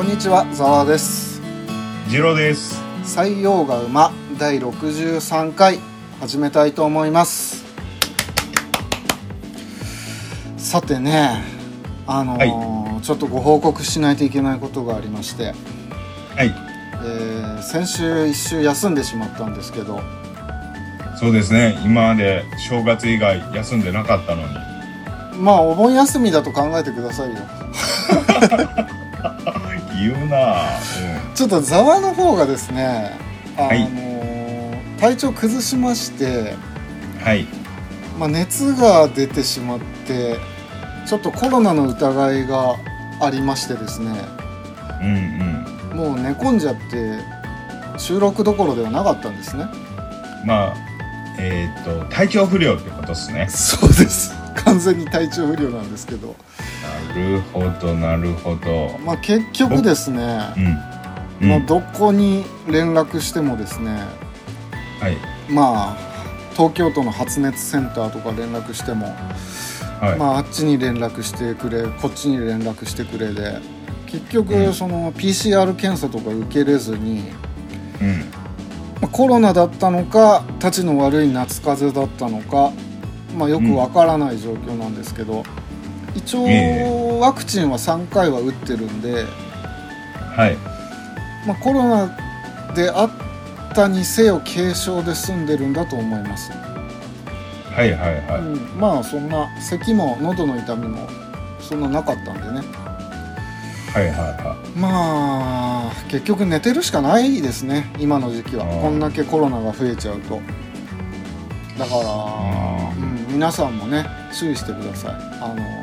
こんにちは、ざわです。ジローです。採用が馬第63回始めたいと思います。さてね、あのーちょっとご報告しないといけないことがありまして、はい。えー先週一週休んでしまったんですけど、そうですね。今まで正月以外休んでなかったのに。まあお盆休みだと考えてくださいよ。言うなぁ。ちょっとざわの方がですね、あのはいー体調崩しまして、うん。はい。まあ、熱が出てしまってちょっとコロナの疑いがありましてですねうんもう寝込んじゃって収録どころではなかったんですねうん。まあ、えっ、と、体調不良ってことですね。そうです完全に体調不良なんですけど、なるほど、なるほど。まあ、結局ですね、うん。うん。まあ、どこに連絡してもですねはい。まあ東京都の発熱センターとか連絡しても、はい。まあ、あっちに連絡してくれこっちに連絡してくれで結う局んその PCR 検査とか受けれずに、うん。まあコロナだったのかたちの悪い夏風邪だったのか、まあ、よくわからない状況なんですけど、一応えワクチンは3回は打ってるんで、はい。まあ、コロナであったにせよ軽症で済んでるんだと思います、はいはいはうん、まあそんな咳も喉の痛みもそんななかったんでね。い。はいはい。はまあ結局寝てるしかないですね今の時期は。こんだけコロナが増えちゃうと。だから、あうん、皆さんもね注意してください。あの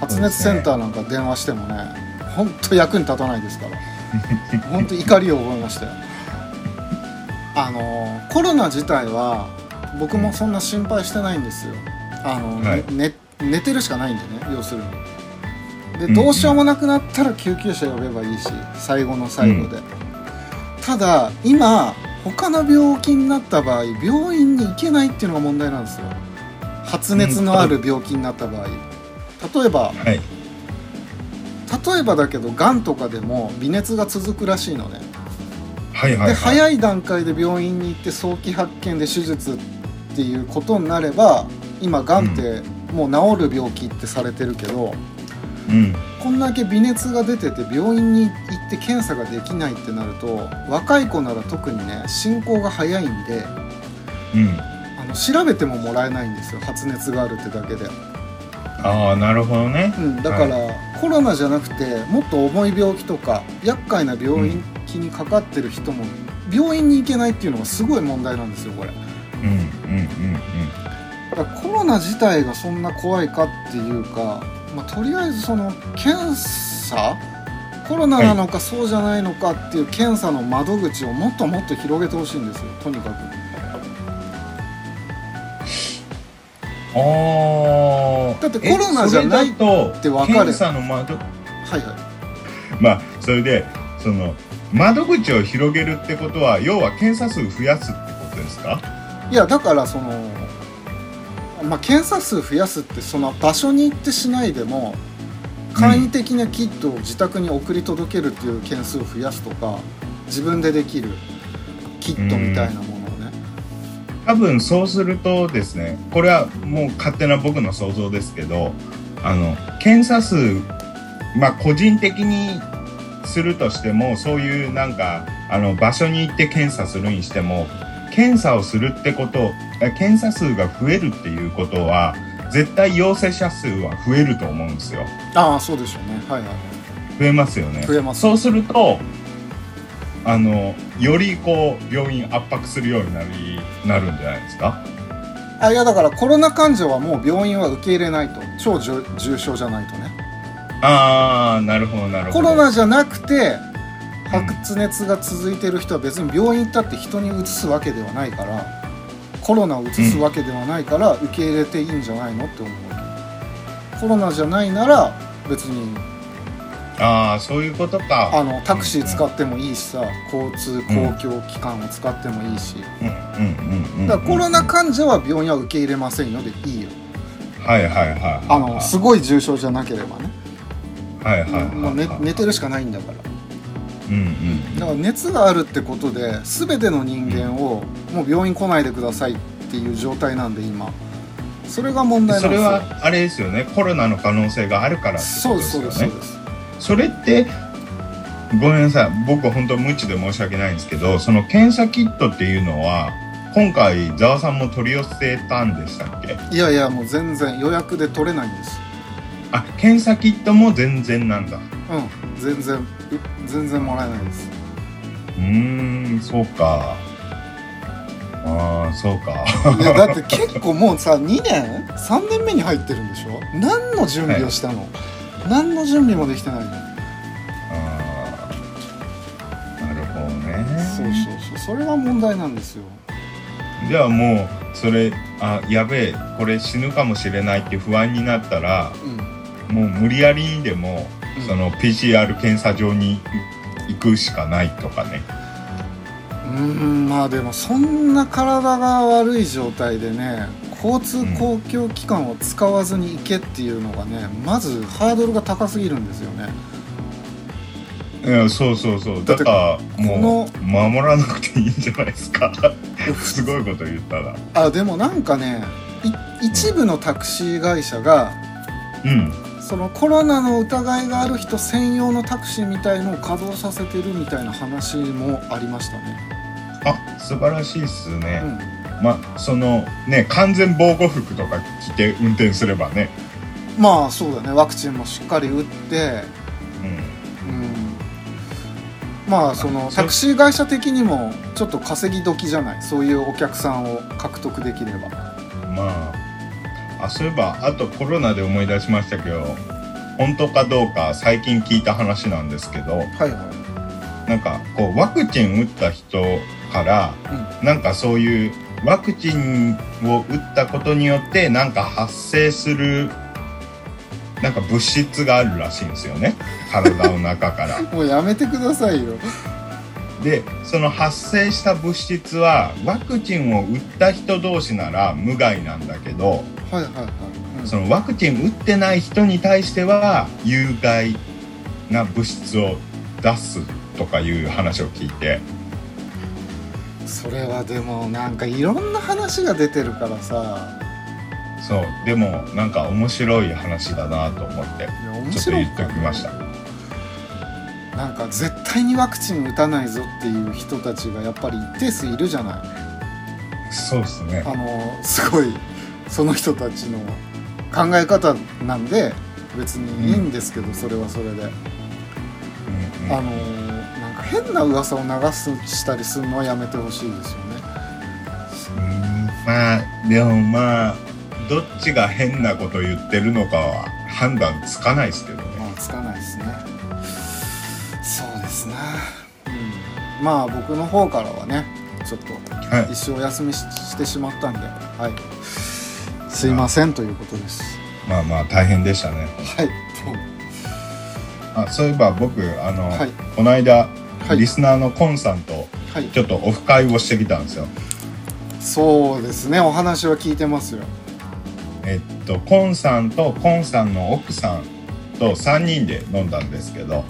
発熱センターなんか電話してもねほんと役に立たないですから。ほんと怒りを覚えましたよあのコロナ自体は僕もそんな心配してないんですよ。あの、はい。ね寝てるしかないんでね要するに。でうんうん。どうしようもなくなったら救急車呼べばいいし最後の最後で、ただ今他の病気になった場合病院に行けないっていうのが問題なんですよ。発熱のある病気になった場合例えばい。はい。例えばだけどがんとかでも微熱が続くらしいのねはいはい、はい。で早い段階で病院に行って早期発見で手術っていうことになれば今がんってもう治る病気ってされてるけど、うん。こんだけ微熱が出てて病院に行って検査ができないってなると若い子なら特にね進行が早いんでうん。あの調べてももらえないんですよ発熱があるってだけで、ああ、なるほどね。うん、だから、コロナじゃなくてもっと重い病気とか厄介な病気にかかってる人も病院に行けないっていうのがすごい問題なんですよこれうん。うん。うん。だからコロナ自体がそんな怖いかっていうか、まあ、とりあえずその検査コロナなのかそうじゃないのかっていう検査の窓口をもっともっと広げてほしいんですよとにかくああ。だってコロナじゃないえそれだとて分かる。検査の窓？はいはい。まあそれでその窓口を広げるってことは要は検査数増やすってことですか？いやだからその、まあ、検査数増やすってその場所に行ってしないでも簡易的なキットを自宅に送り届けるっていう件数を増やすとか自分でできるキットみたいな多分そうするとですねこれはもう勝手な僕の想像ですけどあの検査数まあ個人的にするとしてもそういうなんかあの場所に行って検査するにしても検査をするってことえ検査数が増えるっていうことは絶対陽性者数は増えると思うんですよ。ああそうでしょうね。はいはい増えますよね。増えますそうするとあのよりこう病院圧迫するようになりなるんじゃないですか？あいやだからコロナ患者はもう病院は受け入れないと。超重重症じゃないとね。ああなるほどなるほコどロナじゃなくて発熱が続いてる人は別に病院行ったって人にうつすわけではないからコロナをうつすわけではないから受け入れていいんじゃないのって思うわけ。コロナじゃないなら別にああそういうことか。あのタクシー使っってもいいしさ交通公共機関を使ってもいいし。うん。うん。うん。うん。だからコロナ患者は病院は受け入れませんよでいいよ。はいはいはいはいあのすごい重症じゃなければね。はいはいはいもう寝寝てるしかないんだから。うんうんだから熱があるってことで全ての人間をもう病院来ないでくださいっていう状態なんで今。それが問題なそれんですよ。はあれですよね。コロナの可能性があるからってそうことでですすよそうですねそうですそれってごめんなさい。僕本当無知で申し訳ないんですけどその検査キットっていうのは今回ざわさんも取り寄せたんでしたっけ？いやいやもう全然予約で取れないんです。あ検査キットも全然なんだ。うん。全然う全然もらえないです。うーんそうか。ああそうか。いやだって結構もうさ2年？3年目に入ってるんでしょ？何の準備をしたの、何の準備もできてないの。あーなるほどね。そうそうそうそれが問題なんですよ。じゃあもうそれあやべえこれ死ぬかもしれないって不安になったらうん。もう無理やりにでもうん。その PCR 検査場に行くしかないとかね。うーんまあでもそんな体が悪い状態でね交通公共機関を使わずに行けっていうのがねまずハードルが高すぎるんですよね。いやそうそうそう。だからもこう守らなくていいんじゃないですか。すごいこと言ったら。あでもなんかねい一部のタクシー会社がうん。そのコロナの疑いがある人専用のタクシーみたいのを稼働させてるみたいな話もありましたね。あ素晴らしいっすね、うまあそのね完全防護服とか着て運転すればね。ん、まあそうだね。ワクチンもしっかり打って、うん。うん、まあそのタクシー会社的にもちょっと稼ぎ時じゃない？そういうお客さんを獲得できれば。まああそういえばあとコロナで思い出しましたけど本当かどうか最近聞いた話なんですけどはいはなんかこうワクチン打った人からい。なんかそういうワクチンを打ったことによってなんか発生するなんか物質があるらしいんですよね体の中から。うん、もうやめてくださいよ。でその発生した物質はワクチンを打った人同士なら無害なんだけどはいはいはい。うんそのワクチン打ってない人に対しては有害な物質を出すとかいう話を聞いてそれはでもなんかいろんな話が出てるからさ。そうでもなんか面白い話だなと思ってちょっと言っておきました。なんか絶対にワクチン打たないぞっていう人たちがやっぱり一定数いるじゃない。そうですね。あのすごいその人たちの考え方なんで別にいいんですけど、それはそれで、うんうんあの変な噂を流すしたりするのはやめてほしいですよね。うん。まあでもまあどっちが変なこと言ってるのかは判断つかないですけどね。まあつかないですね。そうですね。うん。まあ僕の方からはねちょっとはい。一生お休みししてしまったんではい。すいませんということです。まあまあ大変でしたね。はい。あそういえば僕あの、はい。この間、はいリスナーのコンさんとはい。ちょっとオフ会をしてきたんですよ。そうですね。お話は聞いてますよ。えっとコンさんとコンさんの奥さんと3人で飲んだんですけど。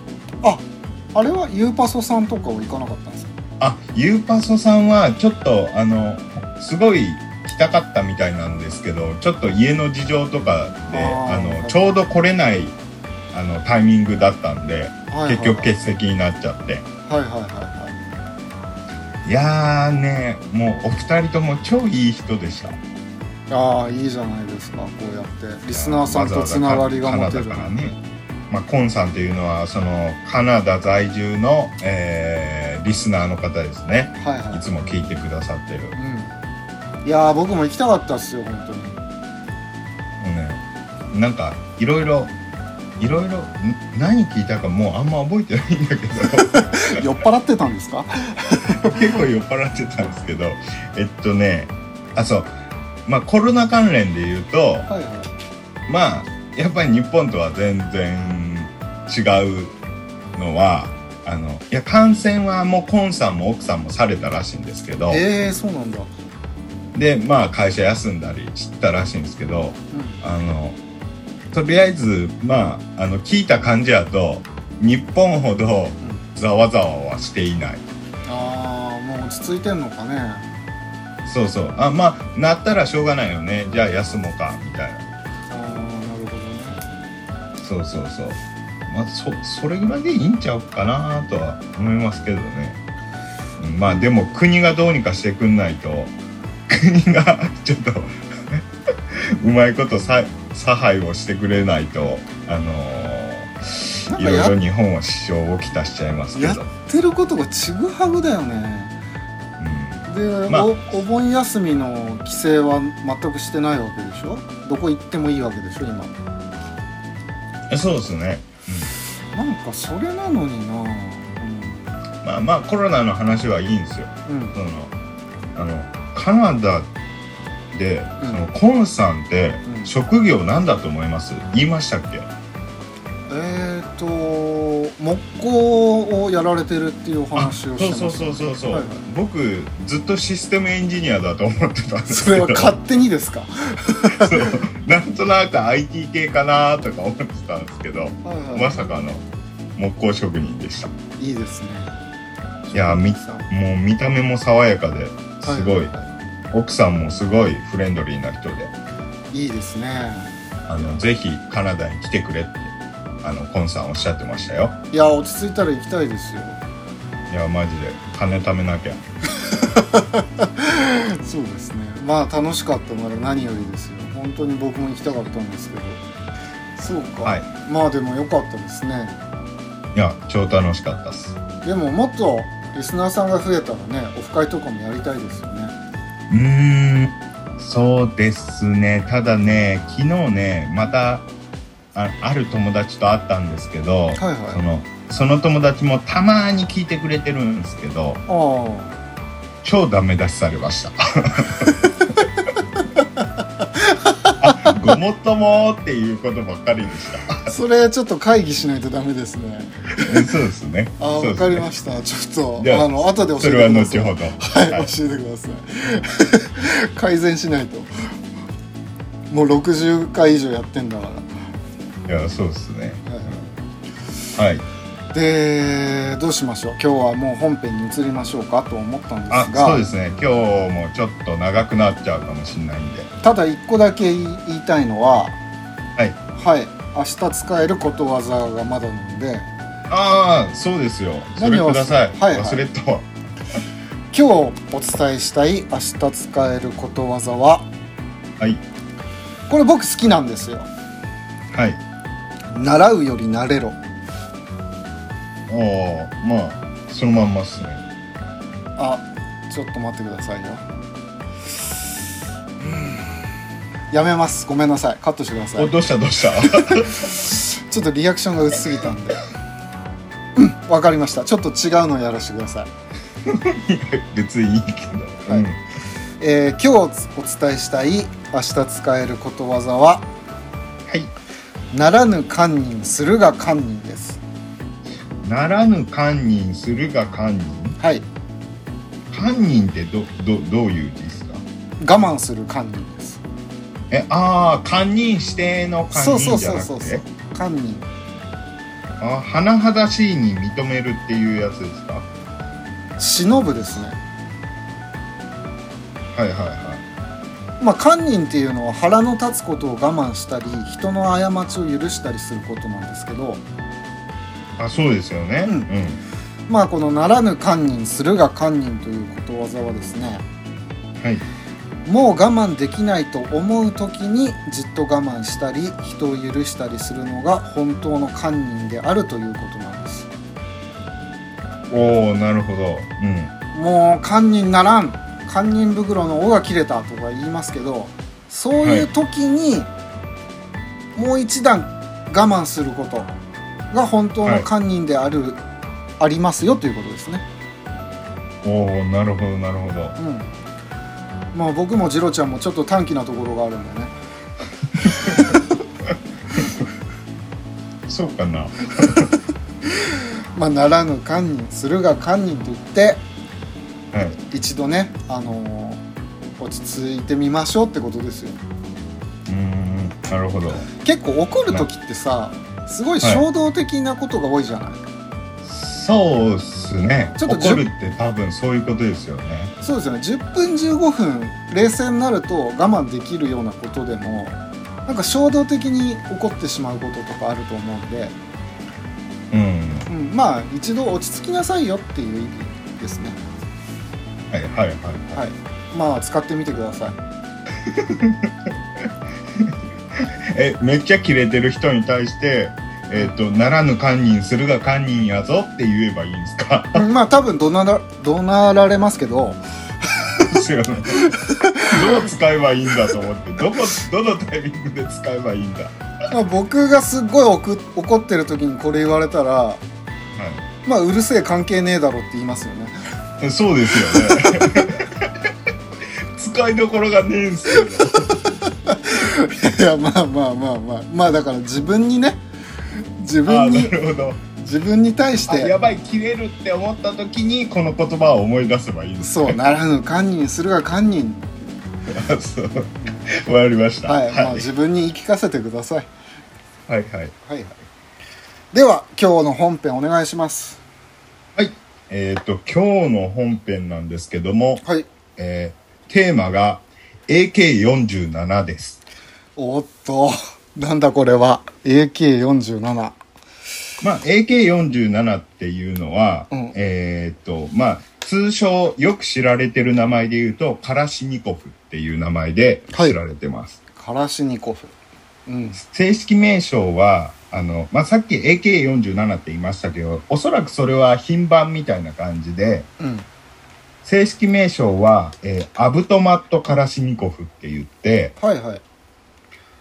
あれはユーパソさんとかは行かなかったんですか？あゆうパソさんはちょっとあのすごい来たかったみたいなんですけどちょっと家の事情とかであーあのちょうど来れないあのタイミングだったんで、はいはい。結局欠席になっちゃってはいはいはいはい。やーねもうお二人とも超いい人でした。いああいいじゃないですかこうやってリスナーさんとつながりが持てるからね、まあ、コンさんっていうのはそのカナダ在住の、えーリスナーの方ですね。はいはい。いつも聞いてくださってる。もうん。いやー僕も行きたかったっすよ本当に。うねなんかいろいろいろいろん何聞いたかもうあんま覚えてないんだけど。酔っ払ってたんですか？結構酔っ払ってたんですけど。えっとねあそう。まあコロナ関連で言うとはいはい。まあやっぱり日本とは全然違うのはあのいや感染はもうコンさんも奥さんもされたらしいんですけど。ええー、そうなんだ、でまあ会社休んだりしたらしいんですけどうあのとりあえずまああの聞いた感じやと日本ほどざわざわはしていない。ああもう落ち着いてんのかね。そうそう。あまあなったらしょうがないよね。じゃあ休もうかみたいな。ああなるほどね。そうそうそう。まあそそれぐらいでいいんちゃうかなとは思いますけどね。うんまあでも国がどうにかしてくんないと国がちょっとうまいことさ差配をしてくれないとあのー、いろいろ日本は支障をきたしちゃいますけやど、ってることがちぐはぐだよね。で、まあ。おお盆休みの規制は全くしてないわけでしょ？どこ行ってもいいわけでしょ今。うん、そうですね、なんかそれなのにな。うん、まあまあコロナの話はいいんですよ。うん、うんそのあのカナダで、うん。そのコンさんってうん職業なんだと思います？言いましたっけ？えっ、ー、と木工をやられてるっていうお話をしてそうますそうそうそうそう、はいはい。僕ずっとシステムエンジニアだと思ってたんですけどそれは勝手にですか？なんとなく IT 系かなとか思ってたんですけどはいはい。まさかの木工職人でした。いいですね。いやみもう見た目も爽やかですごい、はは奥さんもすごいフレンドリーな人でいいいですね。あのぜひカナダに来てくれってあのコンさんおっしゃってましたよ。いや落ち着いたら行きたいですよ。いやマジで金貯めなきゃ。そうですね。まあ楽しかったなら何よりですよ。本当に僕も行きたかったんですけど。そうか、はい。まあでも良かったですね。いや超楽しかったっす。でももっとリスナーさんが増えたらねオフ会とかもやりたいですよね。うーんそうですね。ただね昨日ねまたあある友達と会ったんですけど、はいはい。そのその友達もたまに聞いてくれてるんですけどあ超ダメ出しされました。あ ごもっともっていうことばっかりでした。あそれちょっと会議しないとダメですね。そうですね。あわ、かりました。ちょっとあの後で教えてそれはください。後ほど。はい、はい。教えてください。改善しないと。もう60回以上やってんだから、いやそうですね。はい。はいでどうしましょう？今日はもう本編に移りましょうかと思ったんですあがそうですね。今日もちょっと長くなっちゃうかもしれないんで。ただ一個だけ言いたいのははい。はい。明日使えることわざがまだなんで。ああそうですよ。それください、はい。はい忘れたわ。今日お伝えしたい明日使えることわざは？はい。これ僕好きなんですよ。はい。習うより慣れろああまあそのまんまっすね。あちょっと待ってくださいよ。やめます。ごめんなさい。カットしてください。おどうしたどうした？ちょっとリアクションが薄すぎたんで。うん。わかりました。ちょっと違うのやらせてください。別にいいけど、はい。うん。えー今日お伝えしたい明日使えることわざははい。ならぬ堪忍するが堪忍ですならぬ堪忍するが堪忍。はい。堪忍ってどどどういう字ですか？我慢する堪忍です。えああ堪忍しての堪忍じゃなくそうそうそうて堪忍。あ甚だしいに認めるっていうやつですか？忍ぶですね。はいはいはい。まあ堪忍っていうのは腹の立つことを我慢したり人の過ちを許したりすることなんですけどあそうですよね。うん。うん。まあこの「ならぬ堪忍するが堪忍」ということわざはですねはい。もう我慢できないと思う時にじっと我慢したり人を許したりするのが本当の堪忍であるということなんです。おおなるほど。うん。もう堪忍ならん。堪忍袋の尾が切れたとか言いますけどそういう時にもう一段我慢することが本当の堪忍である、ありますよということですね。おおなるほどなるほど。うん。まあ僕もジロちゃんもちょっと短気なところがあるんでね。そうかな。まあならぬ堪忍するが堪忍と言ってはい。一度ねあのー落ち着いてみましょうってことですよ。うーんなるほど。結構怒る時ってさすごい衝動的なことが多いじゃない、そうっすね。ちょっと怒るって多分そういうことですよね。そうですよね。10分15分冷静になると我慢できるようなことでもなんか衝動的に起こってしまうこととかあると思うんで、うん。うん、まあ一度落ち着きなさいよっていう意味ですね。はいはいはい。はい。まあ使ってみてください えめっちゃキレてる人に対してえっ、とならぬ堪忍するが堪忍やぞって言えばいいんですか？うんまあ多分怒鳴ら怒鳴られますけど。どう使えばいいんだと思ってどこどのタイミングで使えばいいんだ？はまあ僕がすっごい怒ってる時にこれ言われたらまあうるせえ関係ねえだろって言いますよね。いそうですよね。使いどころがねえんすけどいやまあまあまあまあ。まあだから自分にね自分にるほど。自分に対して。あやばい切れるって思った時にこの言葉を思い出せばいいんですそうならぬ堪忍するが堪忍。あそう。わかりました。はい、まあはい。自分に言い聞かせてください。はいはい。はいはい。では今日の本編お願いします。はい。えっ、と今日の本編なんですけども、はい。えーテーマが AK47 ですおっと。なんだこれは。AK47 まあ AK47 っていうのは、うん。えっ、とまあ通称よく知られてる名前で言うとカラシニコフっていう名前で知られてます、カラシニコフうん。正式名称はあの、まあ、さっき AK47 って言いましたけどおそらくそれは品番みたいな感じでうん。正式名称は、えーアブトマット・カラシニコフって言ってはいはい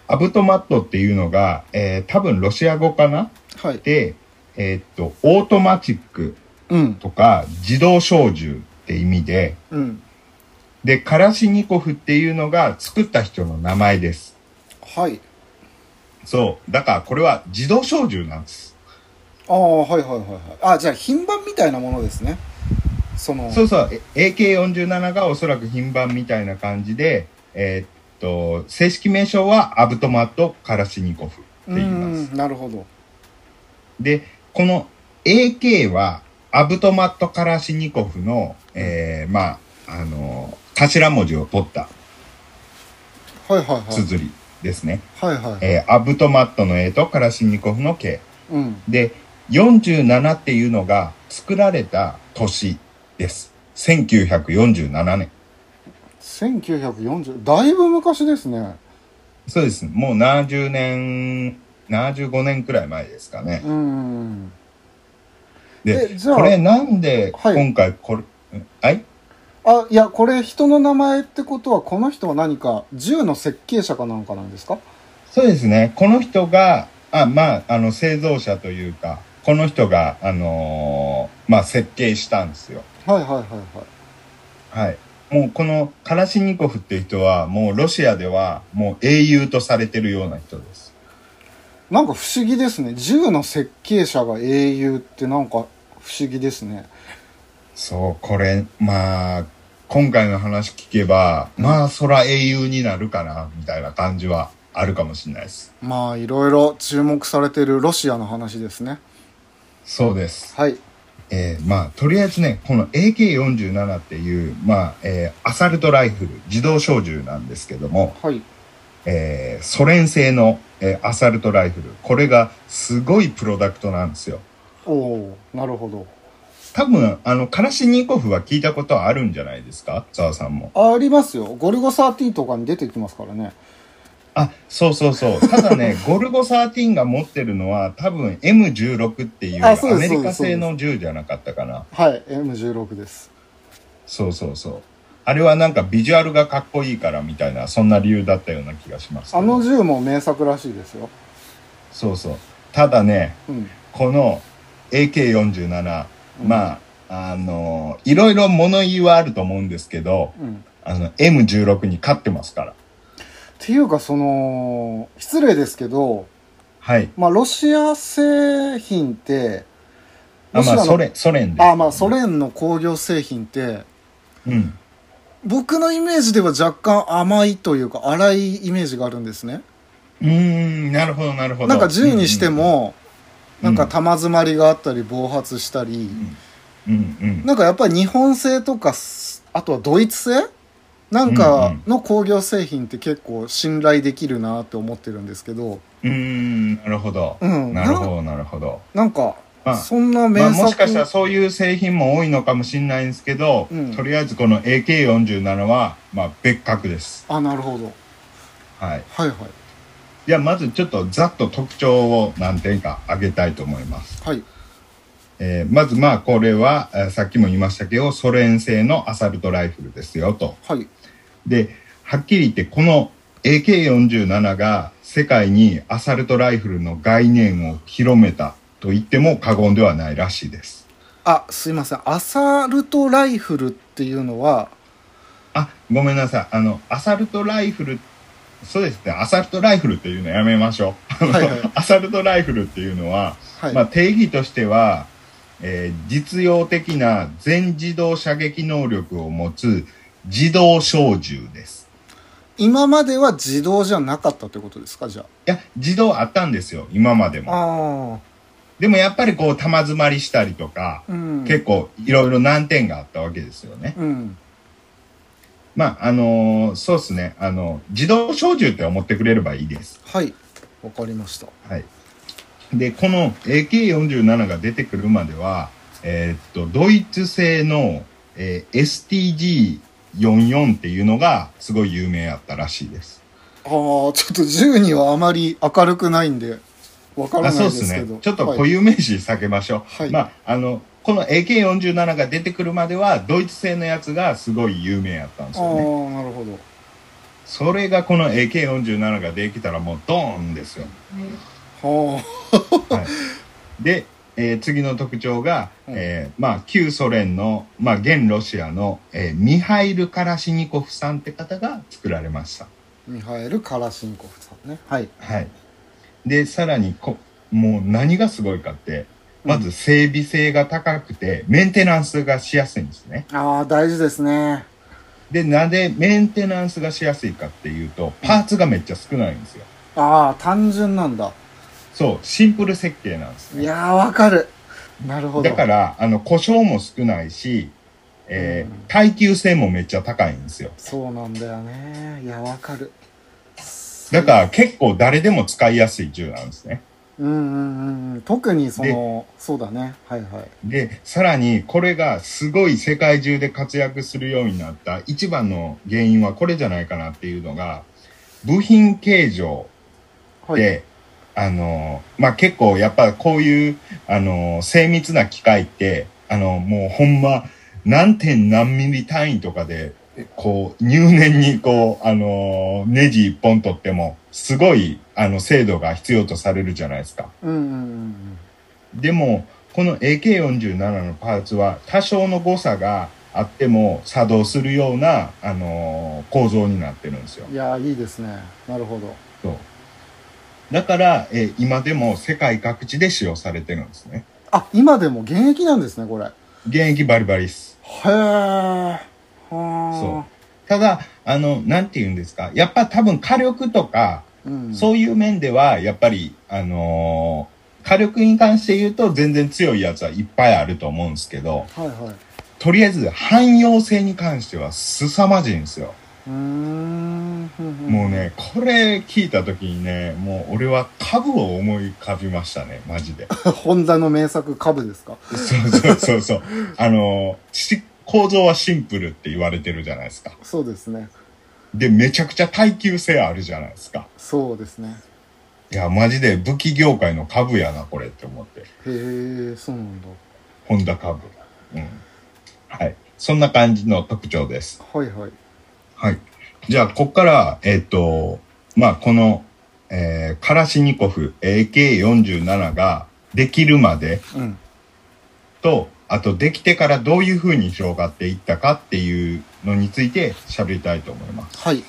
автомат っていうのが、えー多分ロシア語かな？はい。で、えーっとオートマチックうん。とか自動小銃って意味で。うん。でカラシニコフっていうのが作った人の名前です。はい。そう。だからこれは自動小銃なんです。ああはいはいはいはい。あじゃあ品番みたいなものですね。その。そうそう。え AK47 がおそらく品番みたいな感じでえーっと正式名称はアブトマット・カラシニコフってう言います。んなるほど。でこの AK はアブトマット・カラシニコフの、えーまああの頭文字を取ったはいはいはい。綴りですね、はいはいえーアブトマットの A とカラシニコフの K うん。で47っていうのが作られた年です。1947年1940だいぶ昔ですね。そうです。もう70年75年くらい前ですかね。うんでえじゃあこれなんではい。今回これ、はい？あいやこれ人の名前ってことはこの人は何か銃の設計者かなんかなんですか？そうですね。この人が、あ、まあ、あの、製造者というか、この人が、あのーまあ、設計したんですよ。はいはいはいはい。はい。もう、このカラシニコフっていう人は、もう、ロシアでは、もう、英雄とされてるような人です。なんか不思議ですね銃の設計者が英雄ってなんか不思議ですねそう、これ、まあ、今回の話聞けば、まあ、そら英雄になるかな、みたいな感じはあるかもしれないです。まあいろいろ注目されてるロシアの話ですねそうです。はいえーまあ、とりあえずね、この AK47 っていう、まあ、えーアサルトライフル、自動小銃なんですけども、はいえーソ連製の、えーアサルトライフル。これがすごいプロダクトなんですよ。おおなるほど多分、あの、カラシニコフは聞いたことあるんじゃないですか？澤さんも。ありますよゴルゴ13とかに出てきますからねあ、そうそうそう。ただね、ゴルゴ13が持ってるのは多分 M16 っていうアメリカ製の銃じゃなかったかな。はい M16 ですそうそうそう。あれはなんかビジュアルがかっこいいからみたいな、そんな理由だったような気がします。あの銃も名作らしいですよそうそう。ただね、うんこの AK47、うんまあ、あの、いろいろ物言いはあると思うんですけど、うんあの、M16 に勝ってますから。っていうかその失礼ですけどはい。まあロシア製品ってあ、まあ、ロシアのソ連、ソ連です。あまあソ連の工業製品ってうん。僕のイメージでは若干甘いというか粗いイメージがあるんですねうーん、なるほど、なるほど。なんか銃にしてうん、も、なんか玉詰まりがあったり暴発したり、うんうんなんかやっぱり日本製とかすあとはドイツ製なんかの工業製品って結構信頼できるなって思ってるんですけど。うーんなるほど、うん。なるほどなるほど。なんかまあそんな名まあ、作、もしかしたらそういう製品も多いのかもしれないんですけど、うん。とりあえずこの AK47 は、まあ、別格です。あなるほど。はい。はいはい。じゃあまずちょっとざっと特徴を何点か挙げたいと思います。はい。えーまずまあこれは、えーさっきも言いましたけど、ソ連製のアサルトライフルですよと。はいで、はっきり言ってこの AK47 が世界にアサルトライフルの概念を広めたと言っても過言ではないらしいです。あすいませんアサルトライフルっていうのは？あ、ごめんなさい。あの、アサルトライフル、そうですね。アサルトライフルっていうのやめましょう。はいはい アサルトライフルっていうのは、はい、まあ定義としては、えー実用的な全自動射撃能力を持つ自動小銃です。今までは自動じゃなかったってことですか？じゃいや、自動あったんですよ。今まであも。あでもやっぱりこう、玉詰まりしたりとか、あうん結構いろいろ難点があったわけですよね。うんまあ、あのーそうですね。あの、自動小銃って思ってくれればいいです。はいわかりましたはい。で、この AK47 が出てくるまでは、えーっと、ドイツ製の、えー STG44 っていうのがすごい有名やったらしいです。ああちょっと銃にはあまり明るくないんでわからあ、ないそうですけど。ちょっと固はい有名詞避けましょう。はいまあ、あの、この AK47 が出てくるまでは、ドイツ製のやつがすごい有名やったんですああよね。なるほどそれがこの AK47 ができたらもうドーンですよ。ははい、で、えー次の特徴が、うんえーまあ、旧ソ連の、まあ、現ロシアの、えーミハイル・カラシニコフさんって方が作られました。あミハエル・カラシンコフさんねはいはい。で、さらにこ、もう何がすごいかって、まず整備性が高くて、メンテナンスがしやすいんですね。ああ大事ですねで、なんでメンテナンスがしやすいかっていうと、パーツがめっちゃ少ないんですよ。ああ単純なんだそう、シンプル設計なんですね。いやーわかる。なるほど。だから、あの、故障も少ないし、えーうん。耐久性もめっちゃ高いんですよ。そうなんだよね。いやわかる。だから結構誰でも使いやすい銃なんですね。うんうんうんうん。特にそのそうだね。はいはい。で、さらにこれがすごい世界中で活躍するようになった一番の原因はこれじゃないかなっていうのが、部品形状はい。で、あの、まあ、結構やっぱこういう、あの、精密な機械って、あの、もうほんま、何点何ミリ単位とかで、こう、入念にこう、あの、ネジ一本取っても、すごい、あの、精度が必要とされるじゃないですか。うんうんうんでも、この AK47 のパーツは多少の誤差があっても作動するような、あの構造になってるんですようん。いやーいいですねなるほどそう。だから、えー今でも世界各地で使用されてるんですね。あ今でも現役なんですねこれへ現役バリバリです。えはそあただ、あの、なんて言うんですか。やっぱ多分火力とか、う、ん、そういう面では、やっぱり、あのー火力に関して言うと全然強いやつはいっぱいあると思うんですけど、はいはいとりあえず汎用性に関しては凄まじいんですよ。もうね、これ聞いた時にね、もう俺は株を思い浮かびましたね、マジで。ホンダの名作株ですか？そうそうそうそう。あのし構造はシンプルって言われてるじゃないですか。そうですねで、めちゃくちゃ耐久性あるじゃないですか。そうですねいや、マジで武器業界の株やな、これって思って。へえそうなんだホンダ株。うん。はい。そんな感じの特徴です。はいはいはい。じゃあ、こっから、えっ、と、まあ、この、えーカラシニコフ AK47 ができるまでうんと、あとできてからどういう風に広がっていったかっていうのについて喋りたいと思います。はい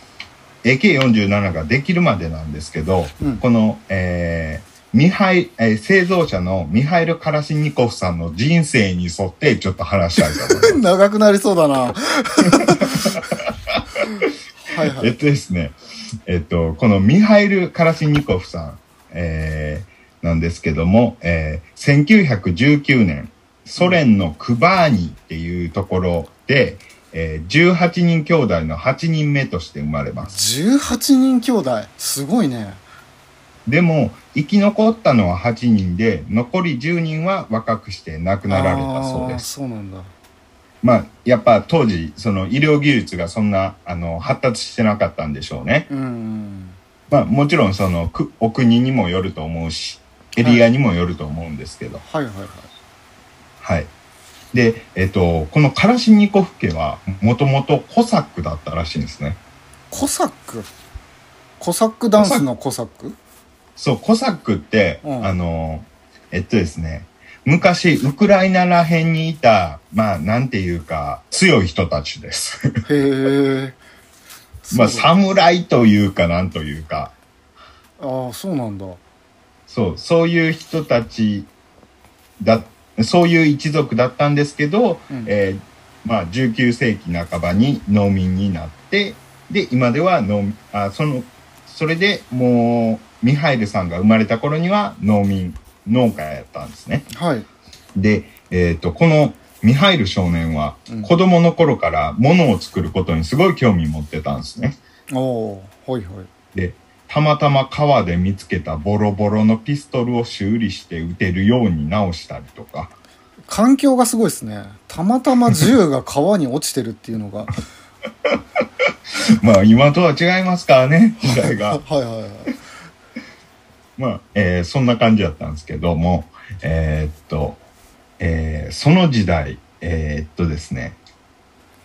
AK47 ができるまでなんですけど、うんこの、えーミハイ、えー製造者のミハイル・カラシニコフさんの人生に沿ってちょっと話したいと思います。長くなりそうだな はいはいえっとですね、えっと、このミハイル・カラシニコフさん、えーなんですけども、えー1919年、ソ連のクバーニっていうところで、えー18人兄弟の8人目として生まれます。18人兄弟すごいねでも、生き残ったのは8人で、残り10人は若くして亡くなられたそうです。そうなんだまあ、やっぱ当時、その医療技術がそんな、あの、発達してなかったんでしょうね。うんまあ、もちろんその、くお国にもよると思うし、エリアにもよると思うんですけど。はいはいはいはい。で、えっと、このカラシニコフ家は、もともとコサックだったらしいんですね。コサック？コサックダンスのコサック？そう、コサックって、うんあの、えっとですね、昔、ウクライナら辺にいた、まあ、なんていうか、強い人たちです。へえ まあ、侍というか、なんというか、ああそうなんだ。そう、そういう人たちだ、そういう一族だったんですけど、うん。えーまあ、19世紀半ばに農民になって、で、今では農あ、その、それでもう、ミハイルさんが生まれた頃には農民、農家やったんですね。はい。で、えっ、と、このミハイル少年はうん。子供の頃から物を作ることにすごい興味持ってたんですね。おおーはいはい。で、たまたま川で見つけたボロボロのピストルを修理して撃てるように直したりとか、環境がすごいですね。たまたま銃が川に落ちてるっていうのが。まあ今とは違いますからね、時代が。はいはいはいまあ、えーそんな感じだったんですけども、えーっと、えーその時代、えーっとですね、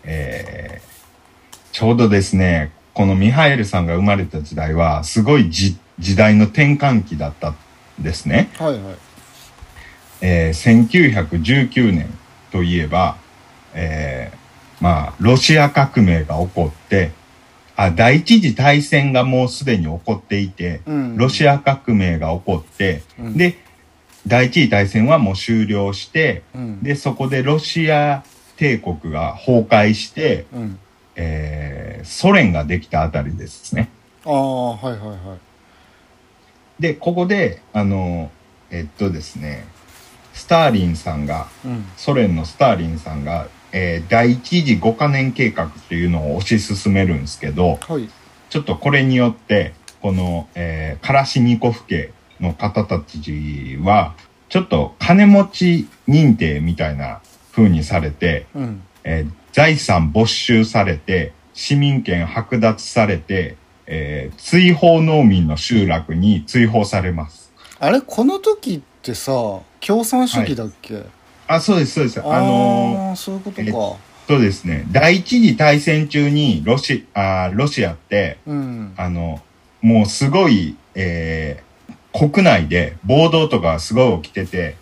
えーちょうどですね、このミハエルさんが生まれた時代は、すごいじ時代の転換期だったんですね。はいはいえー1919年といえば、えーまあ、ロシア革命が起こって、あ、第一次大戦がもうすでに起こっていて、うん。ロシア革命が起こって、うん。で、第一次大戦はもう終了して、うん。で、そこでロシア帝国が崩壊して、うん。えーソ連ができたあたりですね。ああはいはいはい。で、ここで、あの、えっとですね、スターリンさんが、うん。ソ連のスターリンさんが、えー第一次5カ年計画っていうのを推し進めるんですけど、はい。ちょっとこれによって、この、えーカラシニコフ家の方たちは、ちょっと金持ち認定みたいな風にされて、うん。えー財産没収されて、市民権剥奪されて、えー追放農民の集落に追放されます。あれこの時ってさ共産主義だっけ、あ、そうです、そうです。あのーそういうことえかそうですね。第一次大戦中にロシあーロシアって、うんあの、もうすごい、えー国内で暴動とかすごい起きてて、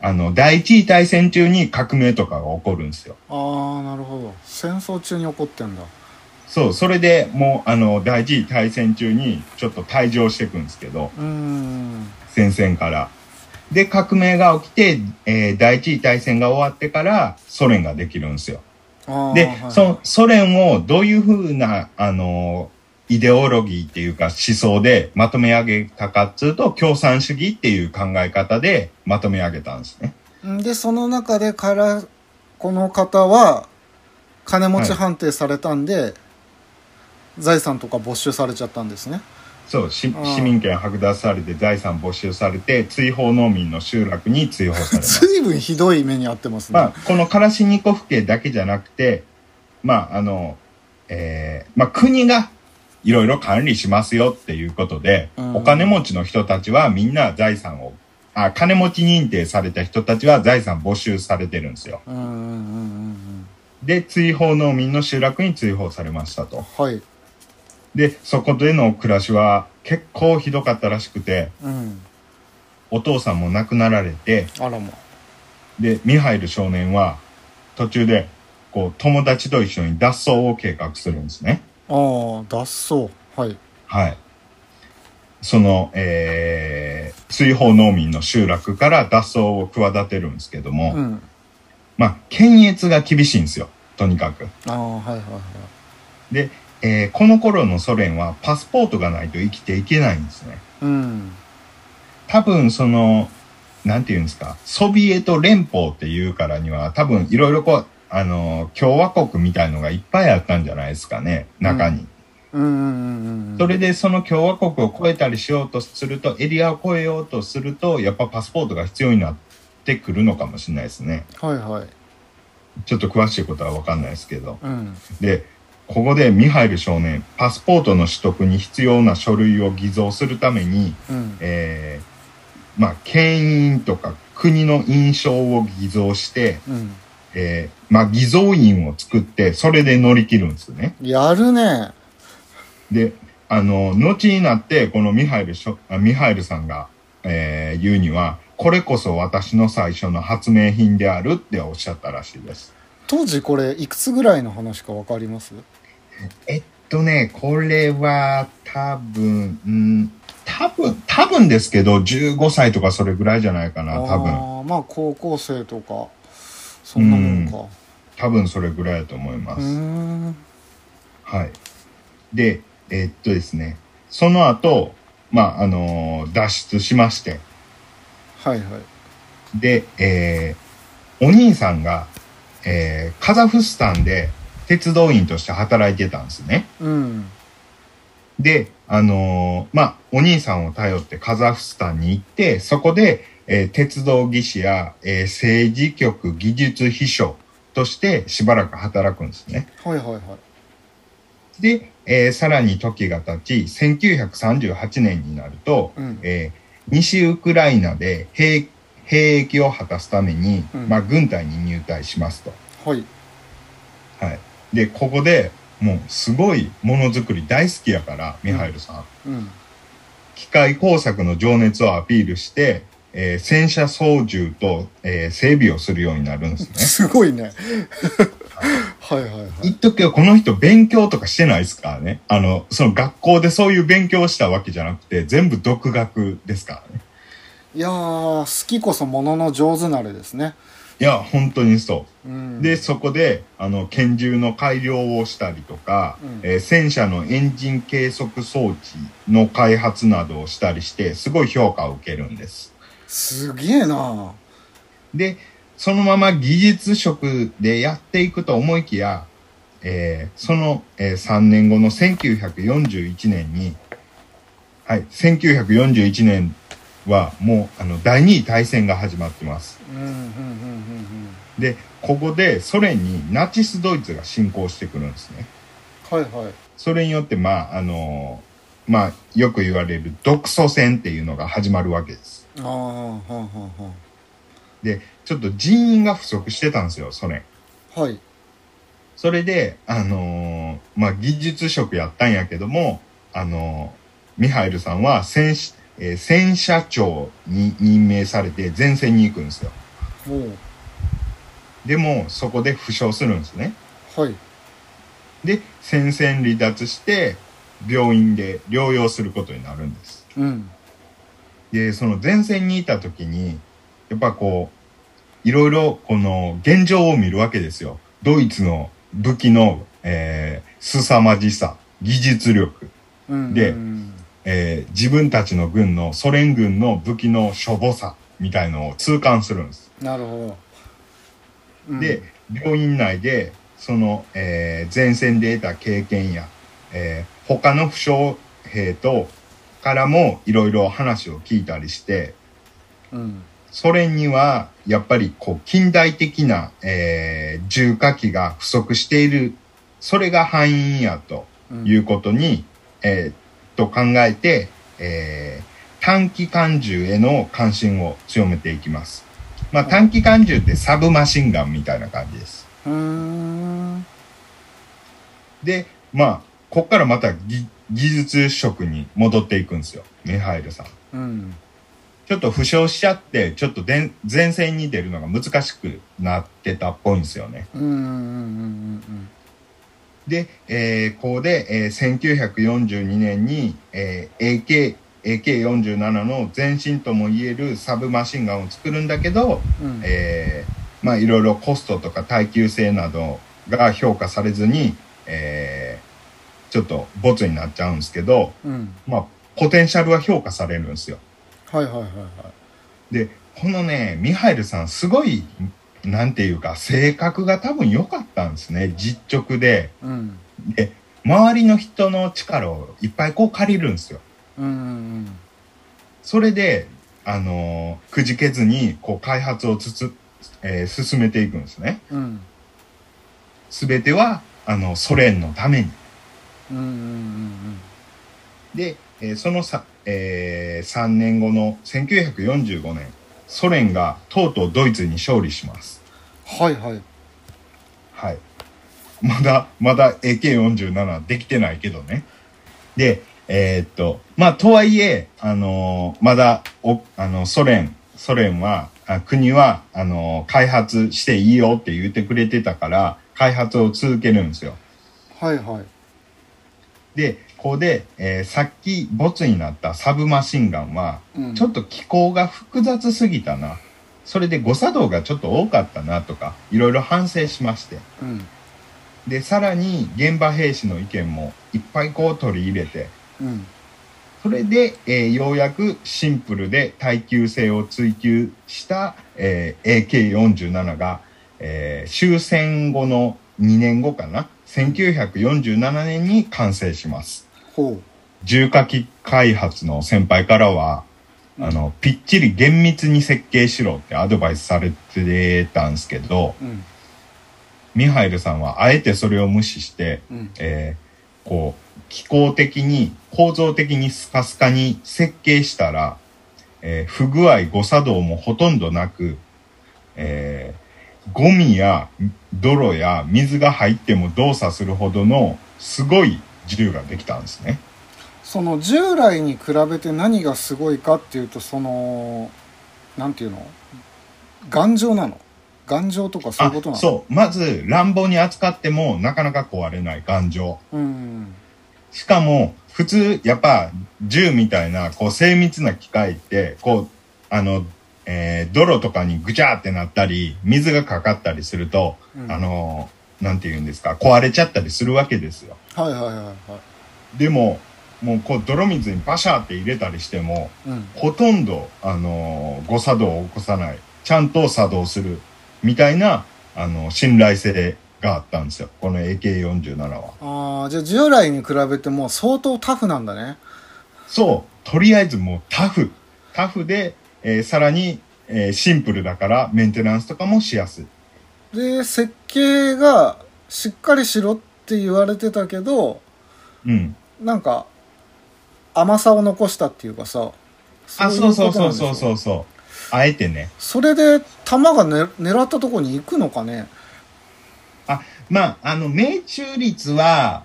あの、第一次大戦中に革命とかが起こるんですよ。ああなるほど戦争中に起こってんだそう、それでもう、あの、第一次大戦中にちょっと退場していくんですけど、戦線から。で、革命が起きて、えー第一次大戦が終わってからソ連ができるんですよ。で、はいそのソ連をどういうふうな、あの、イデオロギーっていうか思想でまとめ上げたかっつうと、共産主義っていう考え方でまとめ上げたんですね。でその中でからこの方は金持ち判定されたんで、財産とか没収されちゃったんですねそう、市民権剥奪されて財産没収されて、追放農民の集落に追放されます。随分ひどい目に遭ってますね、まあ、このカラシニコフ家だけじゃなくて、まあ、あの、えーまあ、国がいろいろ管理しますよっていうことで、うんお金持ちの人たちはみんな財産を、あ、金持ち認定された人たちは財産没収されてるんですよ。うんうんうんうんで、追放農民の集落に追放されましたと。うんはいで、そこでの暮らしは結構ひどかったらしくて、うんお父さんも亡くなられて、あらまで、ミハイル少年は途中で、こう、友達と一緒に脱走を計画するんですね。ああ脱走はいはい。その、えー、追放農民の集落から脱走を企てるんですけども、うんまあ、検閲が厳しいんですよ。とにかく。ああはいはいはいで、えーこの頃のソ連はパスポートがないと生きていけないんですね。うん。多分その、なんていうんですか、ソビエト連邦っていうからには、多分いろいろこう、あの、共和国みたいのがいっぱいあったんじゃないですかね、中に。それでその共和国を越えたりしようとすると、エリアを越えようとすると、やっぱパスポートが必要になってくるのかもしれないですね。はいはい。ちょっと詳しいことはわかんないですけど。うん。で、ここでミハイル少年、パスポートの取得に必要な書類を偽造するために、うんえーまあ、牽引とか国の印象を偽造して、うんえーまあ、偽造印を作って、それで乗り切るんですね。やるねで、あの、後になって、このミハイルミハイルさんが、えー言うには、これこそ私の最初の発明品であるっておっしゃったらしいです。当時これいくつぐらいの話か分かります？えっとね、これは多分、うん、多分、多分ですけど、15歳とかそれぐらいじゃないかな、多分。あーまあ高校生とかそんなもんか多分それぐらいだと思います。んはい。で、えっとですね、その後、まあ、あのー脱出しまして、はいはいで、えーお兄さんが、えーカザフスタンで鉄道員として働いてたんですね。うんで、あのーまあ、お兄さんを頼ってカザフスタンに行って、そこで、えー鉄道技師や、えー政治局技術秘書としてしばらく働くんですね。はいはいはいで、えーさらに時が経ち、1938年になると、うんえー西ウクライナで兵兵役を果たすために、うんまあ、軍隊に入隊しますと。はいはい。で、ここでもうすごいものづくり大好きやから、ミハイルさん。うん機械工作の情熱をアピールして、えー戦車操縦と、えー整備をするようになるんですね。すごいね はいはいはい言っとくけど、この人勉強とかしてないですからね。あの、その学校でそういう勉強をしたわけじゃなくて、全部独学ですからね。いやー好きこそものの上手なれですねいや、本当にそう。うんで、そこで、あの、拳銃の改良をしたりとか、うんえー戦車のエンジン計測装置の開発などをしたりして、すごい評価を受けるんです。すげえなで、そのまま技術職でやっていくと思いきや、えーその、えー3年後の1941年に、はい、1941年はもうあの第二次大戦が始まってます。で、ここでソ連にナチスドイツが侵攻してくるんですね。うんはいはいそれによって、まあ、あのーまあ、よく言われる独ソ戦っていうのが始まるわけです。ああはんはんはんで、ちょっと人員が不足してたんですよ、ソ連。はいそれで、あのーまあ、技術職やったんやけども、あのーミハイルさんは戦し、えー戦車長に任命されて前線に行くんですよ。でも、そこで負傷するんですね。はいで、戦線離脱して、病院で療養することになるんです。うんで、その前線にいた時に、やっぱこう、いろいろこの現状を見るわけですよ。ドイツの武器の、えー、凄まじさ、技術力、うんでうんえー自分たちの軍のソ連軍の武器のしょぼさみたいのを痛感するんです。なるほど。うん。で、病院内で、その、えー前線で得た経験や、えー他の負傷兵と、からもいろいろ話を聞いたりして、うん。ソ連にはやっぱりこう近代的な、えー重火器が不足している、それが敗因やとうんいうことに、えーと考えて、えー短期間銃への関心を強めていきます。まあ短期間銃ってサブマシンガンみたいな感じです。うーんで、まあ、こっからまた技技術職に戻っていくんですよ。ミハイルさん。うんちょっと負傷しちゃって、ちょっとでん前線に出るのが難しくなってたっぽいんですよね。うんうんうんうんで、えーここで、えー1942年に、えー AK、AK47 の前身とも言えるサブマシンガンを作るんだけど、うんうん。えーまあいろいろコストとか耐久性などが評価されずに、えーちょっとボツになっちゃうんですけど、うん。まあポテンシャルは評価されるんですよ。はいはいはいはい。で、このね、ミハイルさん、すごい、なんていうか、性格が多分良かったんですね。実直で。うんで、周りの人の力をいっぱいこう借りるんですよ。うんうんそれで、あのーくじけずに、こう、開発をつつ、えー進めていくんですね。うんうんすべては、あの、ソ連のために。うんうんうんで、えーそのさ、え3年後の1945年、ソ連がとうとうドイツに勝利します。はいはいはい。まだ、まだ AK47 できてないけどね。で、えーっと、まあ、とはいえ、あのーまだ、お、あの、ソ連、ソ連は、あ国は、あのー開発していいよって言ってくれてたから、開発を続けるんですよ。はいはいで、ここで、えーさっきボツになったサブマシンガンは、うんちょっと機構が複雑すぎたな。それで誤作動がちょっと多かったなとか、いろいろ反省しまして。うんで、さらに現場兵士の意見もいっぱいこう取り入れて、うんそれで、えーようやくシンプルで耐久性を追求した、えー AK47 が、えー終戦後の2年後かな、1947年に完成します。ほ重火器開発の先輩からは、うん。あの、ぴっちり厳密に設計しろってアドバイスされてたんですけど、ううん。ミハイルさんはあえてそれを無視して、うん。えーこう、機構的に、構造的にスカスカに設計したら、えー不具合、誤作動もほとんどなく、えーゴミや泥や水が入っても動作するほどのすごい銃ができたんですね。その従来に比べて何がすごいかっていうとそのなんていうの？頑丈なの？頑丈とかそういうことなの？あそう。まず、乱暴に扱ってもなかなか壊れない頑丈。うんしかも、普通、やっぱ、銃みたいな、こう、精密な機械って、こう、あの、えー泥とかにぐちゃーってなったり、水がかかったりすると、うんあの、なんて言うんですか、壊れちゃったりするわけですよ。はいはいはいはいでも、もう、こう、泥水にバシャーって入れたりしても、うんほとんど、あの、誤作動を起こさない。ちゃんと作動する。みたいな、あの、信頼性があったんですよ。この AK47 は。ああじゃあ従来に比べても相当タフなんだねそう。とりあえずもうタフ。タフで、えーさらに、えーシンプルだからメンテナンスとかもしやすい。で設計がしっかりしろって言われてたけどうん。なんか甘さを残したっていうかさあ、そうそうそうそううそうそう。あえてね。それで弾が、ね、狙ったところに行くのかね？あ、まあ、あの、命中率は、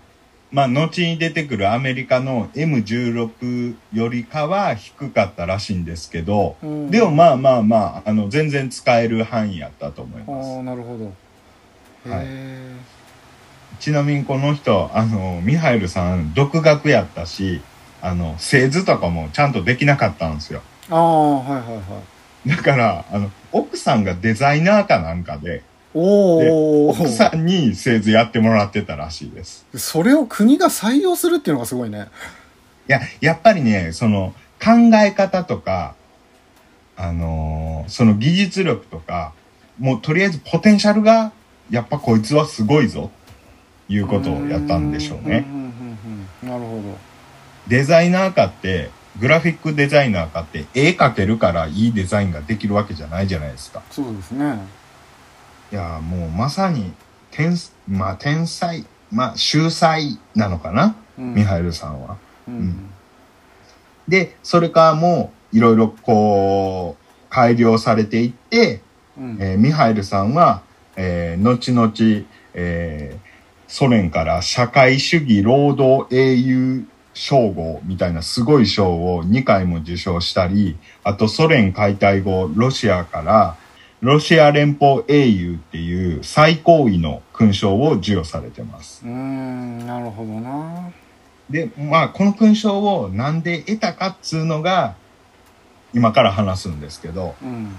まあ、後に出てくるアメリカの M16 よりかは低かったらしいんですけど、うんでもまあまあまあ、あの、全然使える範囲やったと思いあます。あなるほどへはいえ、ちなみにこの人、あの、ミハイルさん、独学やったし、あの、製図とかもちゃんとできなかったんですよ。ああはいはいはいだから、あの、奥さんがデザイナーかなんかで、おお奥さんに製図やってもらってたらしいです。それを国が採用するっていうのがすごいねいや、やっぱりね、その、考え方とか、あのーその技術力とか、もうとりあえずポテンシャルが、やっぱこいつはすごいぞ、いうことをやったんでしょうね。んうんうんうんなるほデザイナーかって、グラフィックデザイナーかって、絵描けるからいいデザインができるわけじゃないじゃないですか。どそうですね。いや、もうまさに、天、まあ天才、まあ秀才なのかな、うん。ミハイルさんは。うん。で、それからもいろいろこう、改良されていって、うん。えーミハイルさんは、えー後々、えーソ連から社会主義労働英雄称号みたいなすごい賞を2回も受賞したり、あとソ連解体後、ロシアからロシア連邦英雄っていう最高位の勲章を授与されてます。うーんなるほどなで、まあ、この勲章をなんで得たかっつうのが、今から話すんですけど、うん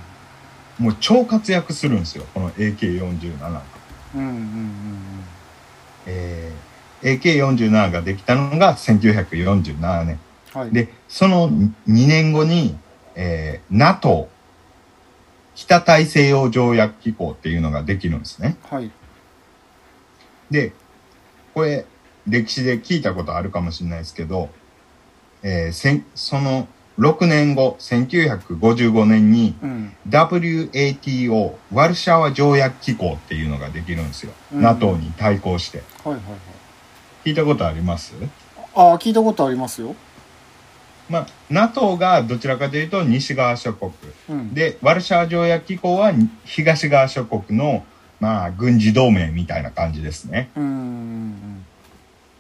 もう超活躍するんですよ、この AK47 が。うんうん AK47 ができたのが1947年。うんはいで、その2年後に、えー、NATO、北大西洋条約機構っていうのができるんですね。はいで、これ、歴史で聞いたことあるかもしれないですけど、えーその6年後、1955年にうん WATO、ワルシャワ条約機構っていうのができるんですよ。うん NATO に対抗して。はいはいはい聞いたことあります？ああ聞いたことありますよまあ、NATO がどちらかというと西側諸国。うんで、ワルシャワ条約機構は東側諸国の、まあ、軍事同盟みたいな感じですね。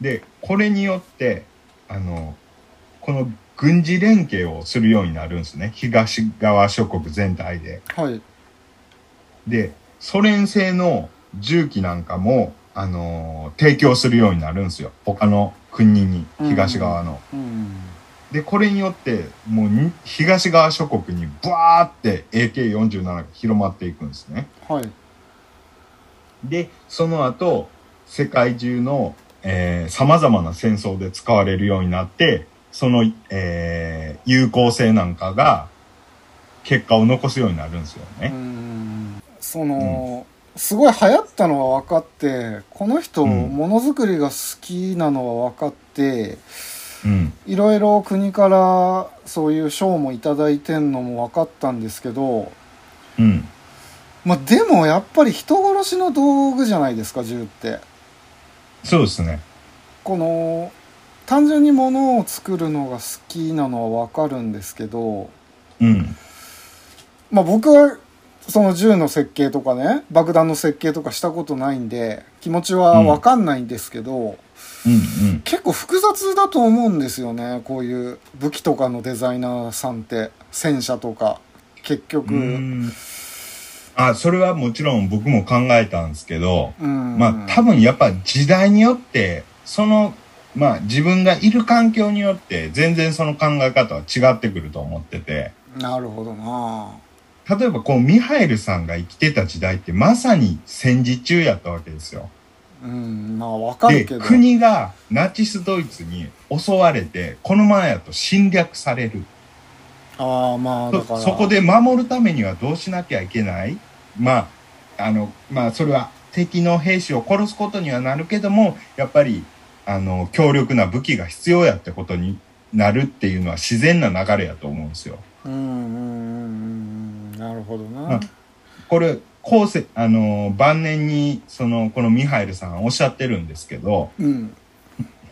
で、これによって、あの、この軍事連携をするようになるんですね。東側諸国全体で。うんはいで、ソ連製の銃器なんかも、あのー提供するようになるんですよ。他の国に、東側の。うんで、これによって、もうに東側諸国にブワーって AK47 が広まっていくんですね。はいで、その後、世界中の、えー、様々な戦争で使われるようになって、その、えー、有効性なんかが、結果を残すようになるんですようね。んその、すごい流行ったのは分かってこの人、うんものづくりが好きなのは分かってうん。いろいろ国からそういう賞もいただいてんのも分かったんですけどうん。まあでもやっぱり人殺しの道具じゃないですか銃ってそうですね。この単純に物を作るのが好きなのは分かるんですけどうん。まあ僕はその銃の設計とかね爆弾の設計とかしたことないんで気持ちは分かんないんですけど、うんうん。結構複雑だと思うんですよねこういう武器とかのデザイナーさんって戦車とか。結局。あ、それはもちろん僕も考えたんですけど、ん。まあ多分やっぱ時代によって、その、まあ自分がいる環境によって全然その考え方は違ってくると思ってて、なるほどな例えばこうミハイルさんが生きてた時代ってまさに戦時中やったわけですよ。うんまあ分かで、るけど国がナチスドイツに襲われて、このままやと侵略される。ああまあだからそそこで守るためにはどうしなきゃいけない？まあ、あの、まあ、それは敵の兵士を殺すことにはなるけども、やっぱり、あの、強力な武器が必要やってことになるっていうのは自然な流れやと思うんですよ。うんうんうんうんなるほどな、まあこれ、後世、あの、晩年に、その、このミハイルさんおっしゃってるんですけど、うん。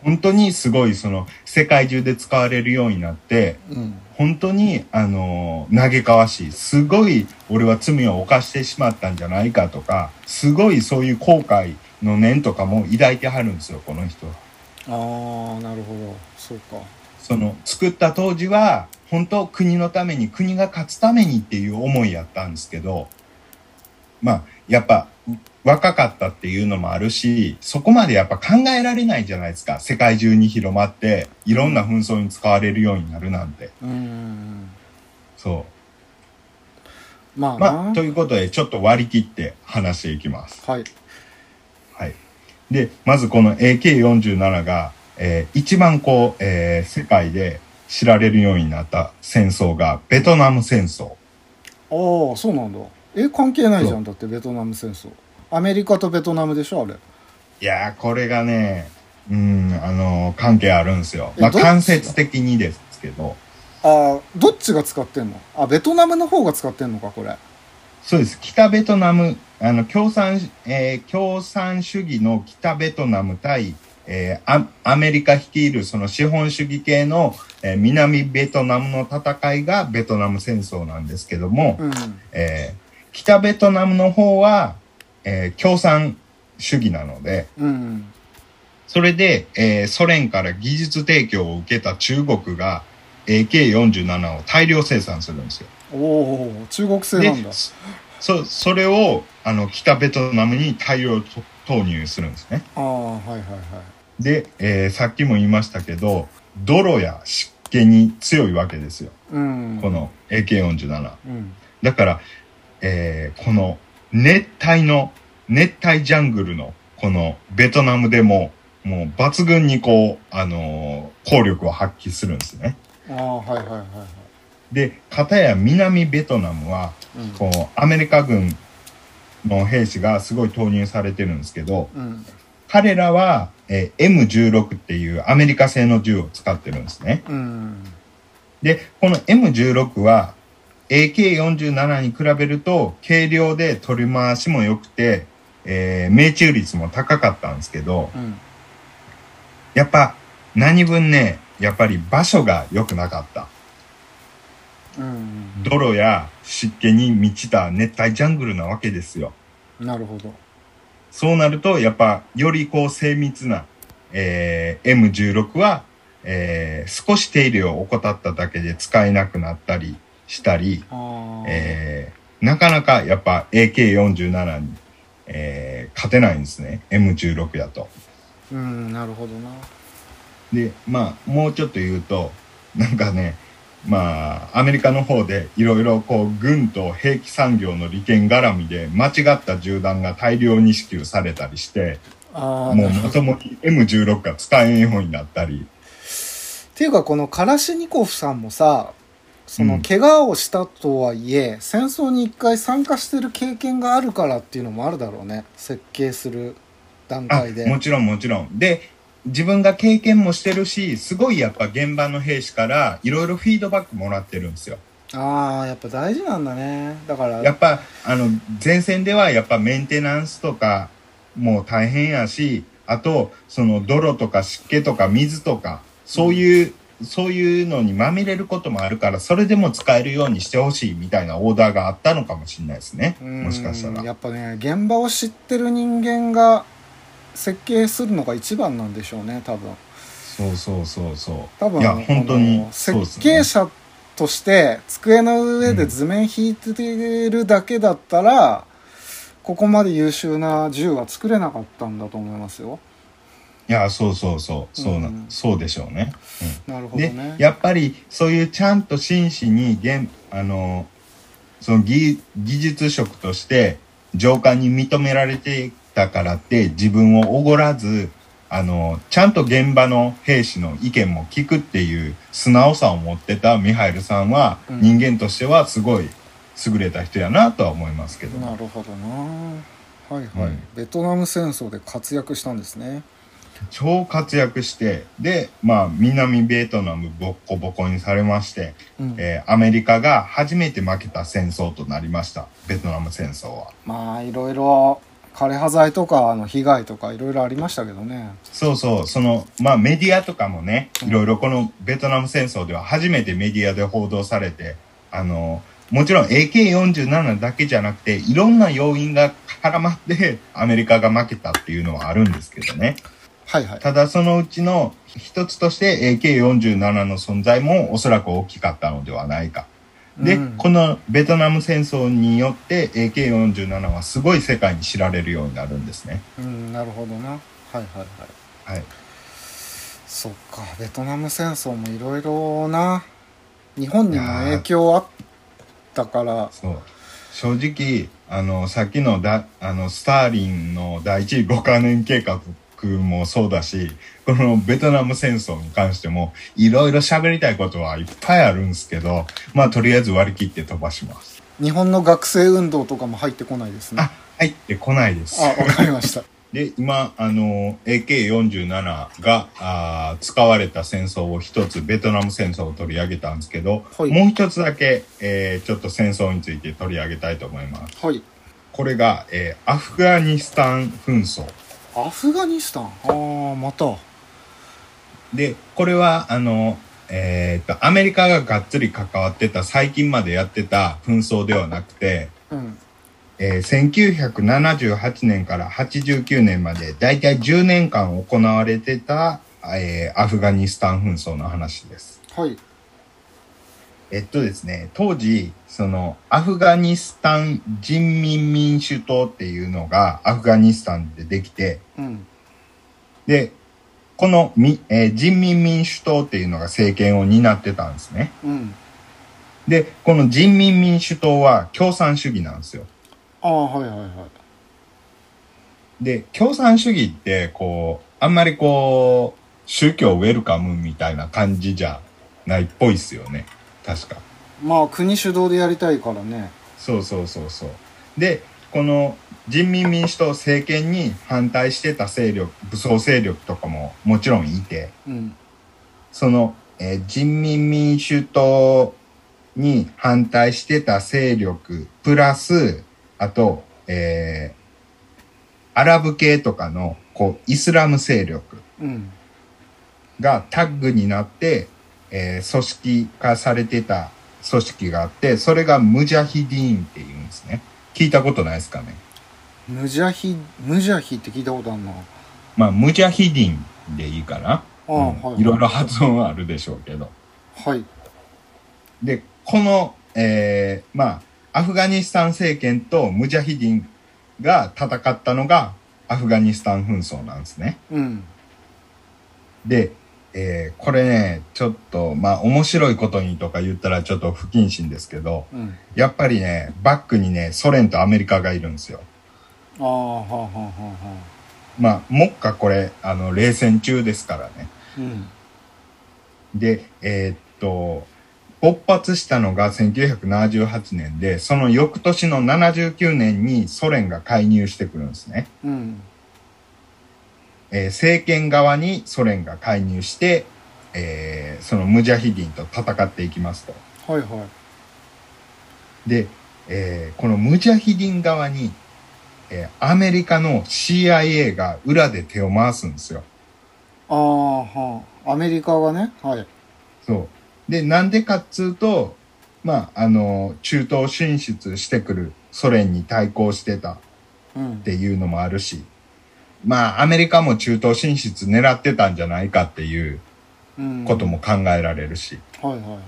本当にすごい、その、世界中で使われるようになって、うん。本当に、あの嘆かわしい。すごい、俺は罪を犯してしまったんじゃないかとか、すごいそういう後悔の念とかも抱いてはるんですよ、この人。ああなるほど。そうかその、作った当時は、本当国のために、国が勝つためにっていう思いやったんですけど、まあ、やっぱ、若かったっていうのもあるし、そこまでやっぱ考えられないじゃないですか。世界中に広まって、いろんな紛争に使われるようになるなんて。うんそう。まあな、まあ、ということで、ちょっと割り切って話していきます。はいはい。で、まずこの AK47 が、えー一番こう、えー世界で知られるようになった戦争が、ベトナム戦争。ああそうなんだ。え関係ないじゃんだってベトナム戦争。アメリカとベトナムでしょあれ。いやー、これがね、うん、あのー関係あるんですよ。まあ、間接的にですけど、ああどっちが使ってんの？あベトナムの方が使ってんのかこれ。そうです。北ベトナム、あの、共産、えー共産主義の北ベトナム対、えーアアメリカ率いるその資本主義系の、えー南ベトナムの戦いがベトナム戦争なんですけども、うんえー北ベトナムの方は、えー共産主義なので、うんそれで、えーソ連から技術提供を受けた中国が AK47 を大量生産するんですよ。おお中国製なんだでそそれをあの北ベトナムに大量と投入するんですね。ああはいはいはいで、えーさっきも言いましたけど泥や湿気に強いわけですよ。うんこの AK47。うんだから、えーこの熱帯の熱帯ジャングルのこのベトナムでももう抜群にこう、あのー効力を発揮するんですね。ああはいはいはいはいで、片や南ベトナムは、うんこう、アメリカ軍の兵士がすごい投入されてるんですけど、うん彼らは、えー M16 っていうアメリカ製の銃を使ってるんですね。うんで、この M16 は AK47 に比べると軽量で取り回しも良くて、えー命中率も高かったんですけど、うんやっぱ何分ね、やっぱり場所が良くなかった。うん泥や湿気に満ちた熱帯ジャングルなわけですよ。なるほどそうなると、やっぱよりこう精密な、えー M16 は、えー少し手入れを怠っただけで使えなくなったりしたり、えーなかなかやっぱ AK47 に、えー勝てないんですね。M16 やと。うんなるほどなで、まあ、もうちょっと言うと、なんかね、まあ、アメリカの方でいろいろこう、軍と兵器産業の利権絡みで間違った銃弾が大量に支給されたりして、もうまともに M16 が使えんようになったり、っていうかこのカラシニコフさんもさそのうん。怪我をしたとはいえ、戦争に一回参加してる経験があるからっていうのもあるだろうね。設計する段あ階で。もちろんもちろん。で、自分が経験もしてるし、すごいやっぱ現場の兵士からいろいろフィードバックもらってるんですよ。ああやっぱ大事なんだねだからやっぱ、あの、前線ではやっぱメンテナンスとかもう大変やし、あと、その泥とか湿気とか水とか、そういう、そういうのにまみれることもあるから、それでも使えるようにしてほしいみたいなオーダーがあったのかもしれないですね。うんもしかしたら。やっぱね現場を知ってる人間が設計するのが一番なんでしょうね多分。そうそうそうそう。多分いや、本当にあのそうです設計者として机の上で図面引いてるだけだったら、ここまで優秀な銃は作れなかったんだと思いますよ。いや、そうそうそう。そうな、うん。そうでしょうね。なるほどでね、やっぱりそういうちゃんと真摯に現あのその技技術職として上官に認められてたからって自分をおごらずあのちゃんと現場の兵士の意見も聞くっていう素直さを持ってたミハイルさんは、うん。人間としてはすごい優れた人やなとは思いますけど。なるほどな。はいはい、うん。ベトナム戦争で活躍したんですね。超活躍してでまあ南ベトナムボッコボコにされましてうん。えーアメリカが初めて負けた戦争となりました。ベトナム戦争は。まあいろいろ枯葉剤とかの被害とかいろいろありましたけどね。そうそうそのまあメディアとかもねうん。いろいろこのベトナム戦争では初めてメディアで報道されてあのもちろん AK47 だけじゃなくていろんな要因が絡まってアメリカが負けたっていうのはあるんですけどね。はいはい。ただそのうちの一つとして AK47 の存在もおそらく大きかったのではないかで、うんこのベトナム戦争によって AK47 はすごい世界に知られるようになるんですね。うんなるほどなはいはいはいはい。そっかベトナム戦争もいろいろな日本にも影響あったからそう。正直、あの、さっきのだ、あの、スターリンの第一5カ年計画もそうだし、このベトナム戦争に関しても、いろいろ喋りたいことはいっぱいあるんですけど、まあ、とりあえず割り切って飛ばします。日本の学生運動とかも入ってこないですねあ、入ってこないです。あわかりました で、今、あの、AK47 があー使われた戦争を一つ、ベトナム戦争を取り上げたんですけど、はいもう一つだけ、えーちょっと戦争について取り上げたいと思います。はいこれが、えーアフガニスタン紛争。アフガニスタン？ああまた。で、これは、あの、えーっと、アメリカががっつり関わってた、最近までやってた紛争ではなくて、うん。えー1978年から89年まで、だいたい10年間行われてた、えーアフガニスタン紛争の話です。はいえっとですね、当時、その、アフガニスタン人民民主党っていうのがアフガニスタンでできて、うんで、このみ、えー人民民主党っていうのが政権を担ってたんですね。うんで、この人民民主党は共産主義なんですよ。ああはいはいはいで、共産主義って、こう、あんまりこう、宗教ウェルカムみたいな感じじゃないっぽいっすよね。確か。まあ国主導でやりたいからねそうそうそうそう。で、この人民民主党政権に反対してた勢力、武装勢力とかももちろんいて、うんその、えー人民民主党に反対してた勢力、プラス、あと、えーアラブ系とかの、こう、イスラム勢力うんがタッグになって、えー組織化されてた組織があって、それがムジャヒディーンっていうんですね。聞いたことないですかね？ムジャヒムジャヒって聞いたことあるなまあ、ムジャヒディンでいいかな。ああ、うんはいいろいろ発音はあるでしょうけど。はいで、この、えーまあ、アフガニスタン政権とムジャヒディンが戦ったのがアフガニスタン紛争なんですね。うんで、えーこれね、ちょっと、まあ、面白いことにとか言ったらちょっと不謹慎ですけど、うんやっぱりね、バックにね、ソ連とアメリカがいるんですよ。ああはあはあはあはあまあ、目下これ、あの、冷戦中ですからね。うんで、えーっと、勃発したのが1978年で、その翌年の79年にソ連が介入してくるんですね。うんえー政権側にソ連が介入して、えーそのムジャヒディンと戦っていきますと。はいはいで、えーこのムジャヒディン側に、えーアメリカの CIA が裏で手を回すんですよ。ああはあアメリカがね？はいそう。で、なんでかっつうと、まあ、あの、中東進出してくるソ連に対抗してたうんっていうのもあるし、まあ、アメリカも中東進出狙ってたんじゃないかっていううんことも考えられるし。はいはいはい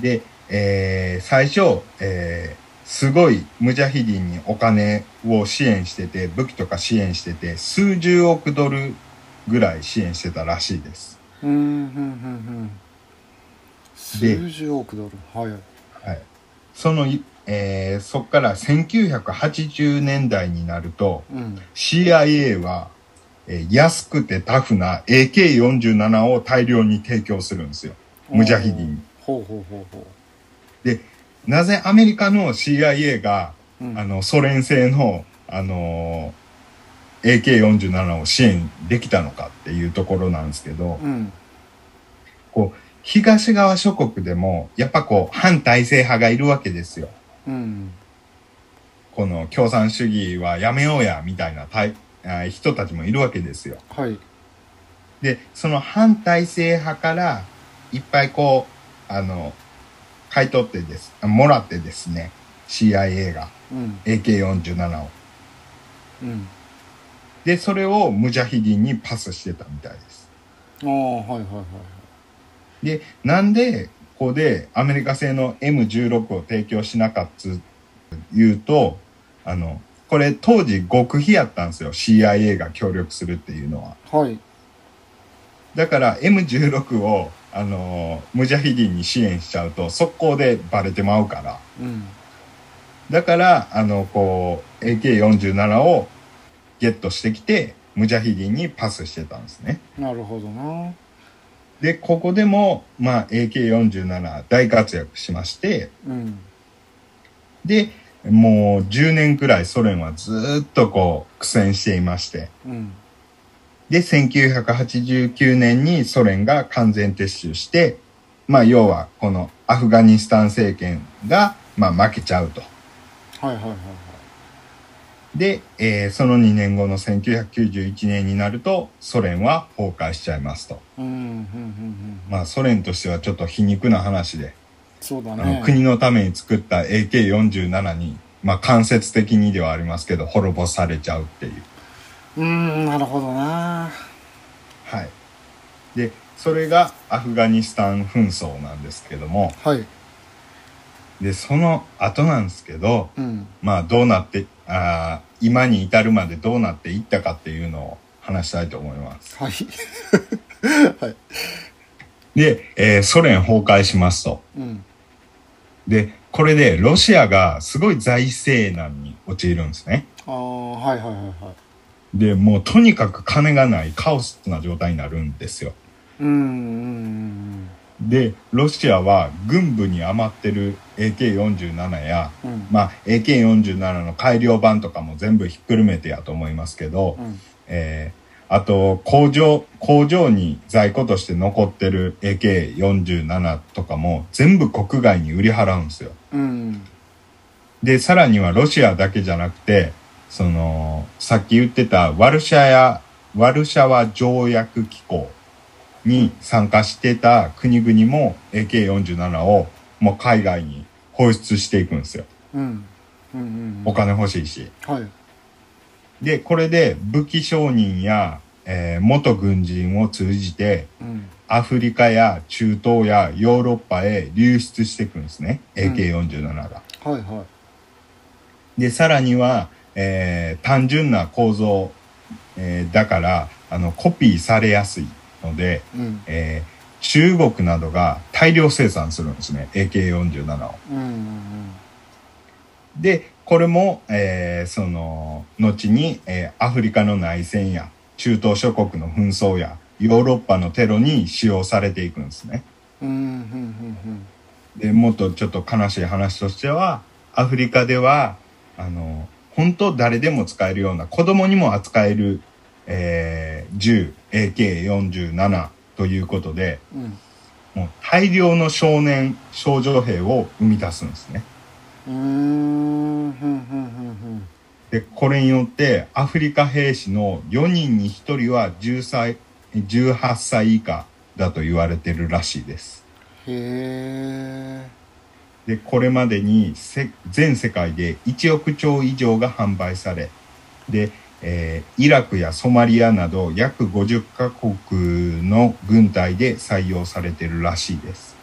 で、えー最初、えーすごいムジャヒディンにお金を支援してて、武器とか支援してて、数十億ドルぐらい支援してたらしいです。うんうんうんうんで数十億ドル？はいはい。その、いえーそっから1980年代になると、うん CIA は、えー安くてタフな AK47 を大量に提供するんですよ。ムジャヒディンに。ほうほうほうほなぜアメリカの CIA が、ううんあの、ソ連製の、あのー AK47 を支援できたのかっていうところなんですけど、うんこう、東側諸国でも、やっぱこう、反体制派がいるわけですよ。うんこの共産主義はやめようや、みたいな対あ人たちもいるわけですよ。はいで、その反体制派から、いっぱいこう、あの、買い取ってです、あもらってですね、CIA がうん AK47 を。うんで、それをムジャヒディンにパスしてたみたいです。ああはいはいはいで、なんで、ここでアメリカ製の M16 を提供しなかったつ言うと、あの、これ当時極秘やったんですよ。CIA が協力するっていうのは。はいだから M16 を、あのムジャヒディンに支援しちゃうと速攻でバレてまうから。うんだから、あの、こう、AK47 をゲットしてきて、ムジャヒディンにパスしてたんですね。なるほどなで、ここでも、まあ、AK47 大活躍しまして、うん。で、もう10年くらいソ連はずーっとこう苦戦していまして、うん。で、1989年にソ連が完全撤収して、まあ要はこのアフガニスタン政権がまあ負けちゃうと。はいはいはいはいで、えーその2年後の1991年になるとソ連は崩壊しちゃいますと。うんうんうんうんまあソ連としてはちょっと皮肉な話で、あそうだねの国のために作った AK47 に、まあ間接的にではありますけど滅ぼされちゃうっていう。うーんなるほどなはい。で、それがアフガニスタン紛争なんですけども、はいで、その後なんですけど、うんまあどうなって、あー今に至るまでどうなっていったかっていうのを話したいと思います。はいはいで、えーソ連崩壊しますと。うんで、これでロシアがすごい財政難に陥るんですね。ああはいはいはいはいで、もうとにかく金がないカオスな状態になるんですよ。うんうんでロシアは軍部に余ってる AK47 や、うん。まあ、AK47 の改良版とかも全部ひっくるめてやと思いますけど、うん。えーあと工場工場に在庫として残ってる AK47 とかも全部国外に売り払うんですよ。うん。でさらにはロシアだけじゃなくてそのさっき言ってたワルシャやワルシャワ条約機構に参加してた国々も AK47 をもう海外に放出していくんですよ。うんうんうんお金欲しいし。はいで、これで武器商人や、えー元軍人を通じてうんアフリカや中東やヨーロッパへ流出していくんですね。うん AK47 が。はいはで、さらには、えー単純な構造、えーだから、あの、コピーされやすいので、いうんえー中国などが大量生産するんですね。AK47 を。うんうんで、これも、えーその、後に、えーアフリカの内戦や、中東諸国の紛争や、ヨーロッパのテロに使用されていくんですね。うんうんうんで、もっとちょっと悲しい話としては、アフリカでは、あの、本当誰でも使えるような、子供にも扱える、えー銃、AK47 ということで、うんうんもう大量の少年、少女兵を生み出すんですね。で、これによって、アフリカ兵士の4人に1人は10歳、18歳以下だと言われてるらしいです。へえで、これまでにせ全世界で1億丁以上が販売され、で、えーイラクやソマリアなど約50カ国の軍隊で採用されてるらしいです。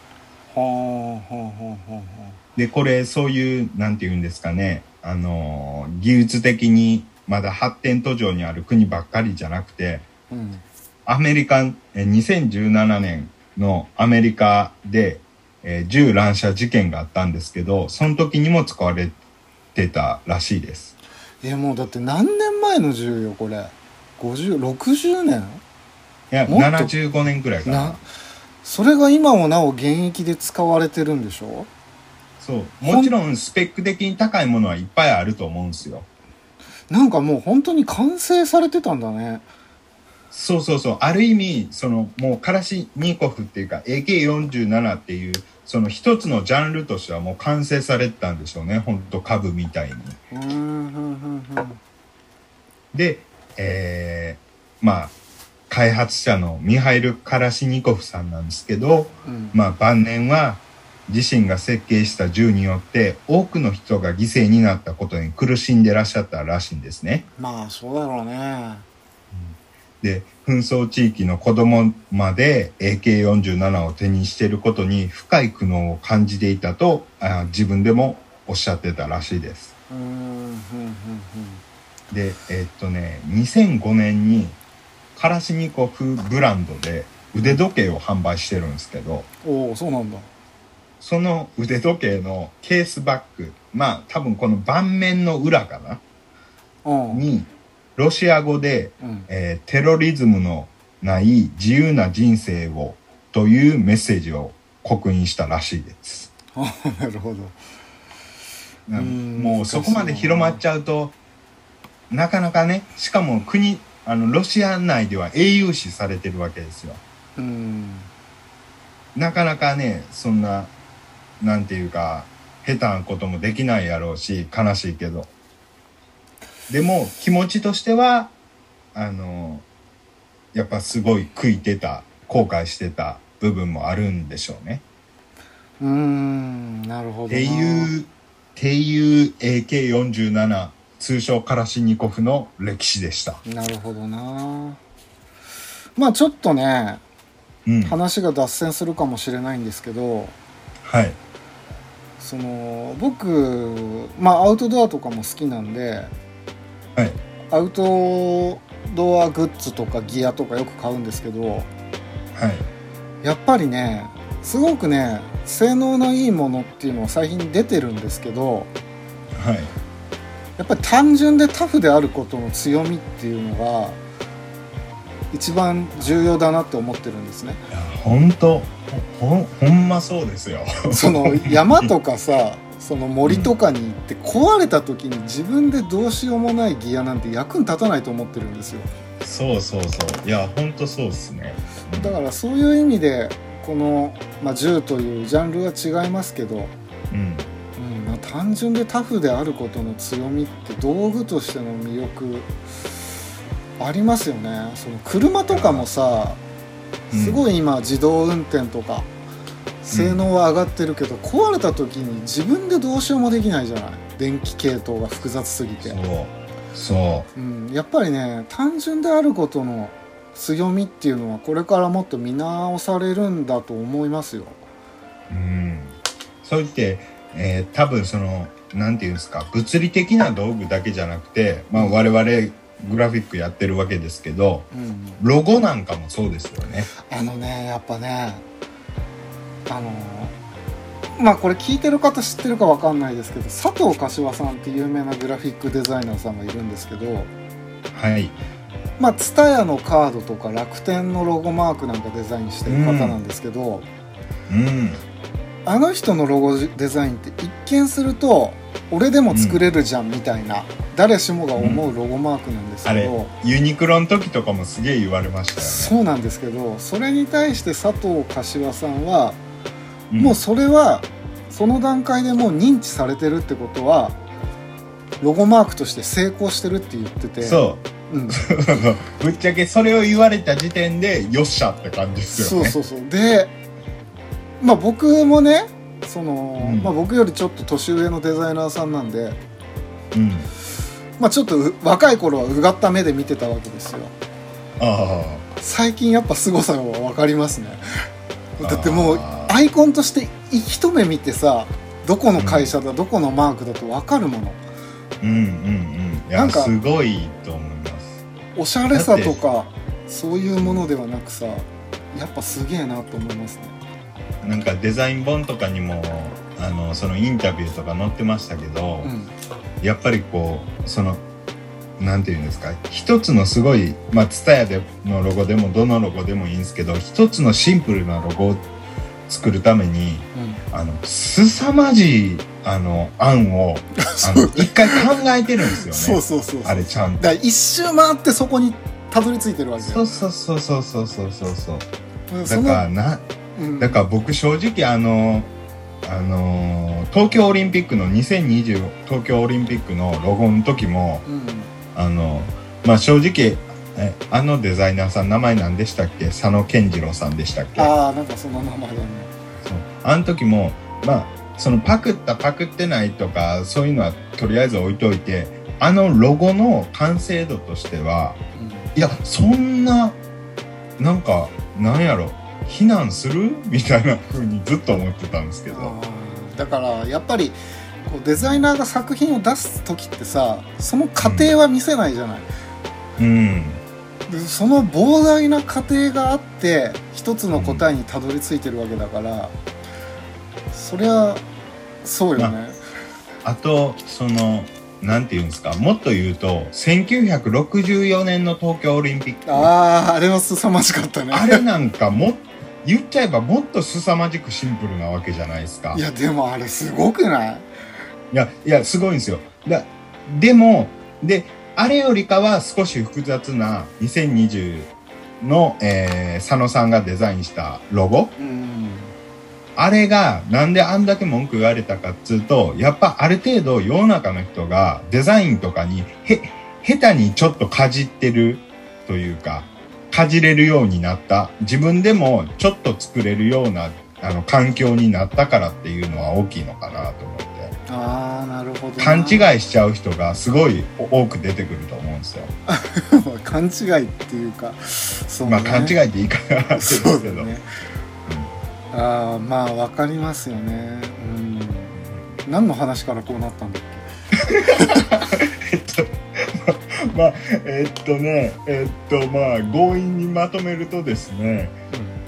で、これ、そういう、なんて言うんですかね、あのー技術的にまだ発展途上にある国ばっかりじゃなくて、あうんアメリカン、えー2017年のアメリカで、えー銃乱射事件があったんですけど、その時にも使われてたらしいです。えもうだって何年前の銃よこれ？5060年？いや、もっと？75年くらいかなな。それが今もなお現役で使われてるんでしょ？そう。もちろんスペック的に高いものはいっぱいあると思うんですよ。なんかもう本当に完成されてたんだねそうそうそう。ある意味、その、もうカラシニコフっていうか AK47 っていう、その一つのジャンルとしてはもう完成されてたんでしょうね。ほんと株みたいに。で、えー、まあ、開発者のミハイル・カラシニコフさんなんですけど、うんまあ晩年は自身が設計した銃によって多くの人が犠牲になったことに苦しんでらっしゃったらしいんですね。まあそうだろうねで、紛争地域の子供まで AK47 を手にしていることに深い苦悩を感じていたとあ自分でもおっしゃってたらしいです。で、えーっとね、2005年にカラシニコフブランドで腕時計を販売してるんですけど、おおそうなんだ。その腕時計のケースバッグ、まあ多分この盤面の裏かな？うん。に、ロシア語で、うんえーテロリズムのない自由な人生をというメッセージを刻印したらしいです。あ なるほどもうそこまで広まっちゃうと、なかなかね、しかも国、あの、ロシア内では英雄視されてるわけですよ。うんなかなかね、そんな、なんていうか、下手なこともできないやろうし、悲しいけど。でも、気持ちとしては、あの、やっぱすごい悔いてた、後悔してた部分もあるんでしょうね。うーんなるほどなっていう、っていう AK47 通称カラシニコフの歴史でした。なるほどなまあちょっとねうん。話が脱線するかもしれないんですけどはい。その僕まあアウトドアとかも好きなんではい。アウトドアグッズとかギアとかよく買うんですけどはい。やっぱりねすごくね性能のいいものっていうのは最近出てるんですけどはい。やっぱり単純でタフであることの強みっていうのが一番重要だなって思ってるんですね。いや、本当ほほんほんまそうですよその山とかさ その森とかに行って壊れた時に自分でどうしようもないギアなんて役に立たないと思ってるんですよ。そうそうそう。いやほんとそうですね。うんだからそういう意味でこの、まあ、銃というジャンルは違いますけど、うん。うんまあ単純でタフであることの強みって道具としての魅力ありますよね。その車とかもさうん。すごい今自動運転とか性能は上がってるけど、壊れた時に自分でどうしようもできないじゃない。電気系統が複雑すぎて。そう。そう。ん、やっぱりね単純であることの強みっていうのはこれからもっと見直されるんだと思いますよ。ううん。そう言って、えー多分そのなんていうんですか物理的な道具だけじゃなくて、まあ、我々グラフィックやってるわけですけどうん、ロゴなんかもそうですよね。あのねやっぱねあのまあこれ聞いてる方知ってるかわかんないですけど佐藤柏さんって有名なグラフィックデザイナーさんがいるんですけどはい。まあ TSUTAYA のカードとか楽天のロゴマークなんかデザインしてる方なんですけど、うん。あの人のロゴデザインって一見すると俺でも作れるじゃんみたいな、誰しもが思うロゴマークなんですあれけど、ユニクロの時とかもすげえ言われましたよね。そうなんですけどそれに対して佐藤柏さんは、うん。もうそれはその段階でもう認知されてるってことはロゴマークとして成功してるって言ってて、そう。ん、ぶっちゃけそれを言われた時点でよっしゃって感じですよね。そうそうそう。でまあ僕もねその、うん。まあ、僕よりちょっと年上のデザイナーさんなんで、うん。まあ、ちょっとう若い頃はうがった目で見てたわけですよ。あ最近やっぱ凄さが分かりますね。あだってもうアイコンとして一目見てさどこの会社だ、どこのマークだと分かるもの。うんうんうん。いやなんかすごいと思います。おしゃれさとかそういうものではなくさやっぱすげえなと思いますね。なんかデザイン本とかにもあのそのインタビューとか載ってましたけど、うん。やっぱりこうそのなんていうんですか一つのすごいまあ TSUTAYA でのロゴでもどのロゴでもいいんですけど一つのシンプルなロゴを作るためにあの凄まじいあの案を 一回考えてるんですよね。そうそうそうあれちゃんと。一周回ってそこにたどり着いてるわけよそうそうそうそうそうそうそうそう。そだからの、なうん。だから僕正直あのあの東京オリンピックの2020東京オリンピックのロゴの時もうん。あのまあ正直えあのデザイナーさん名前何でしたっけ？佐野健次郎さんでしたっけ？ああなんかその名前だね。そう。あの時もまあそのパクったパクってないとかそういうのはとりあえず置いといてあのロゴの完成度としてはいやそんななんかなんやろ非難する？みたいな風にずっと思ってたんですけど。だからやっぱりこうデザイナーが作品を出す時ってさその過程は見せないじゃない、うんでその膨大な過程があって一つの答えにたどり着いてるわけだから、そりゃそうよね、あとそのなんていうんですかもっと言うと1964年の東京オリンピック。あああれは凄まじかったね。あれなんかも言っちゃえばもっと凄まじくシンプルなわけじゃないですか。いやでもあれすごくない？いや、いや、すごいんですよ。だでも、で、あれよりかは少し複雑な2020の、えー佐野さんがデザインしたロゴうんあれがなんであんだけ文句言われたかっつうと、やっぱある程度世の中の人がデザインとかにへ、下手にちょっとかじってるというか、かじれるようになった。自分でもちょっと作れるようなあの環境になったからっていうのは大きいのかなと思って。ああなるほどな。勘違いしちゃう人がすごい多く出てくると思うんですよ。勘違いっていうかそう、ね、まあ勘違いって言い方があるんですけど。そうだね、ああまあわかりますよね。うん。何の話からこうなったんだっ えっと、まあ、えっとね、えっと、まあ、強引にまとめるとですね、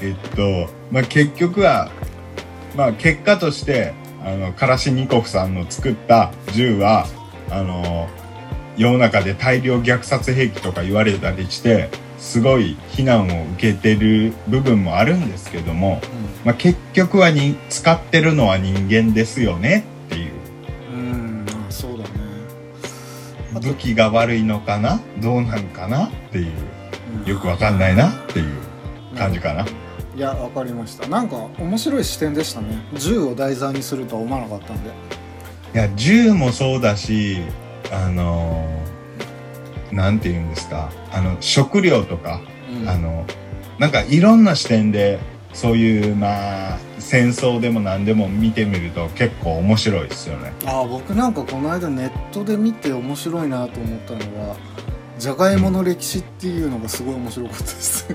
えっと、まあ結局は、まあ結果として、あの、カラシニコフさんの作った銃は、あの、世の中で大量虐殺兵器とか言われたりして、すごい非難を受けてる部分もあるんですけども、まあ、結局はに使ってるのは人間ですよねっていう。うん、そうだね。武器が悪いのかな？どうなんかな？っていう。うんよくわかんないな？っていう感じかな。いやわかりました。なんか面白い視点でしたね。銃を題材にするとは思わなかったんで。いや銃もそうだしあのーなんて言うんですか。あの食料とか、うん。あのなんかいろんな視点でそういうまあ戦争でも何でも見てみると結構面白いですよね。あ僕なんかこの間ネットで見て面白いなと思ったのはじゃがいもの歴史っていうのがすごい面白かったです。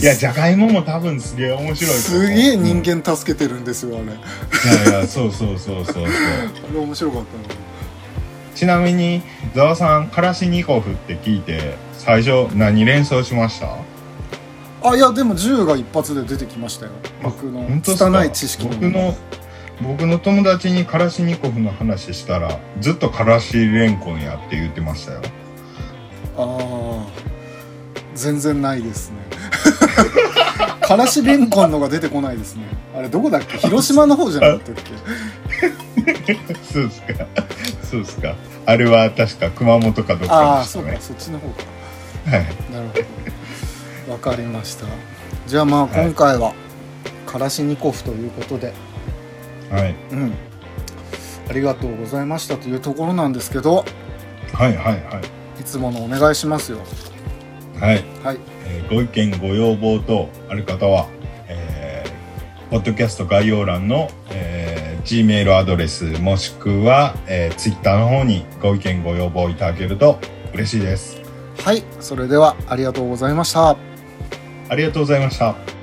いやじゃがいもも多分すげえ面白いすげえ人間助けてるんですよあれ。やいやそうそうそうそうそう。あれ面白かったちなみにざわさんカラシニコフって聞いて最初何連想しました？なあいやでも銃が一発で出てきましたよ。僕の拙い知識僕の僕の友達にカラシニコフの話したらずっとカラシレンコンやって言ってましたよ。ああ全然ないですね。からしれんこんのが出てこないですね。あれどこだっけ？広島の方じゃなかったっけ？そうですか。そうですか。あれは確か熊本かどっあかあそうかでしたね。そっちの方か。はい。なるほど。わかりました。じゃあまあ今回はカラシニコフということで、はい。うん。ありがとうございましたというところなんですけどはいはいはい。いつものお願いしますよ。はい、はい。えーご意見ご要望等ある方は、えーポッドキャスト概要欄の、えー Gmail アドレスもしくは、えー、Twitter の方にご意見ご要望いただけると嬉しいです。はい。それではありがとうございました。ありがとうございました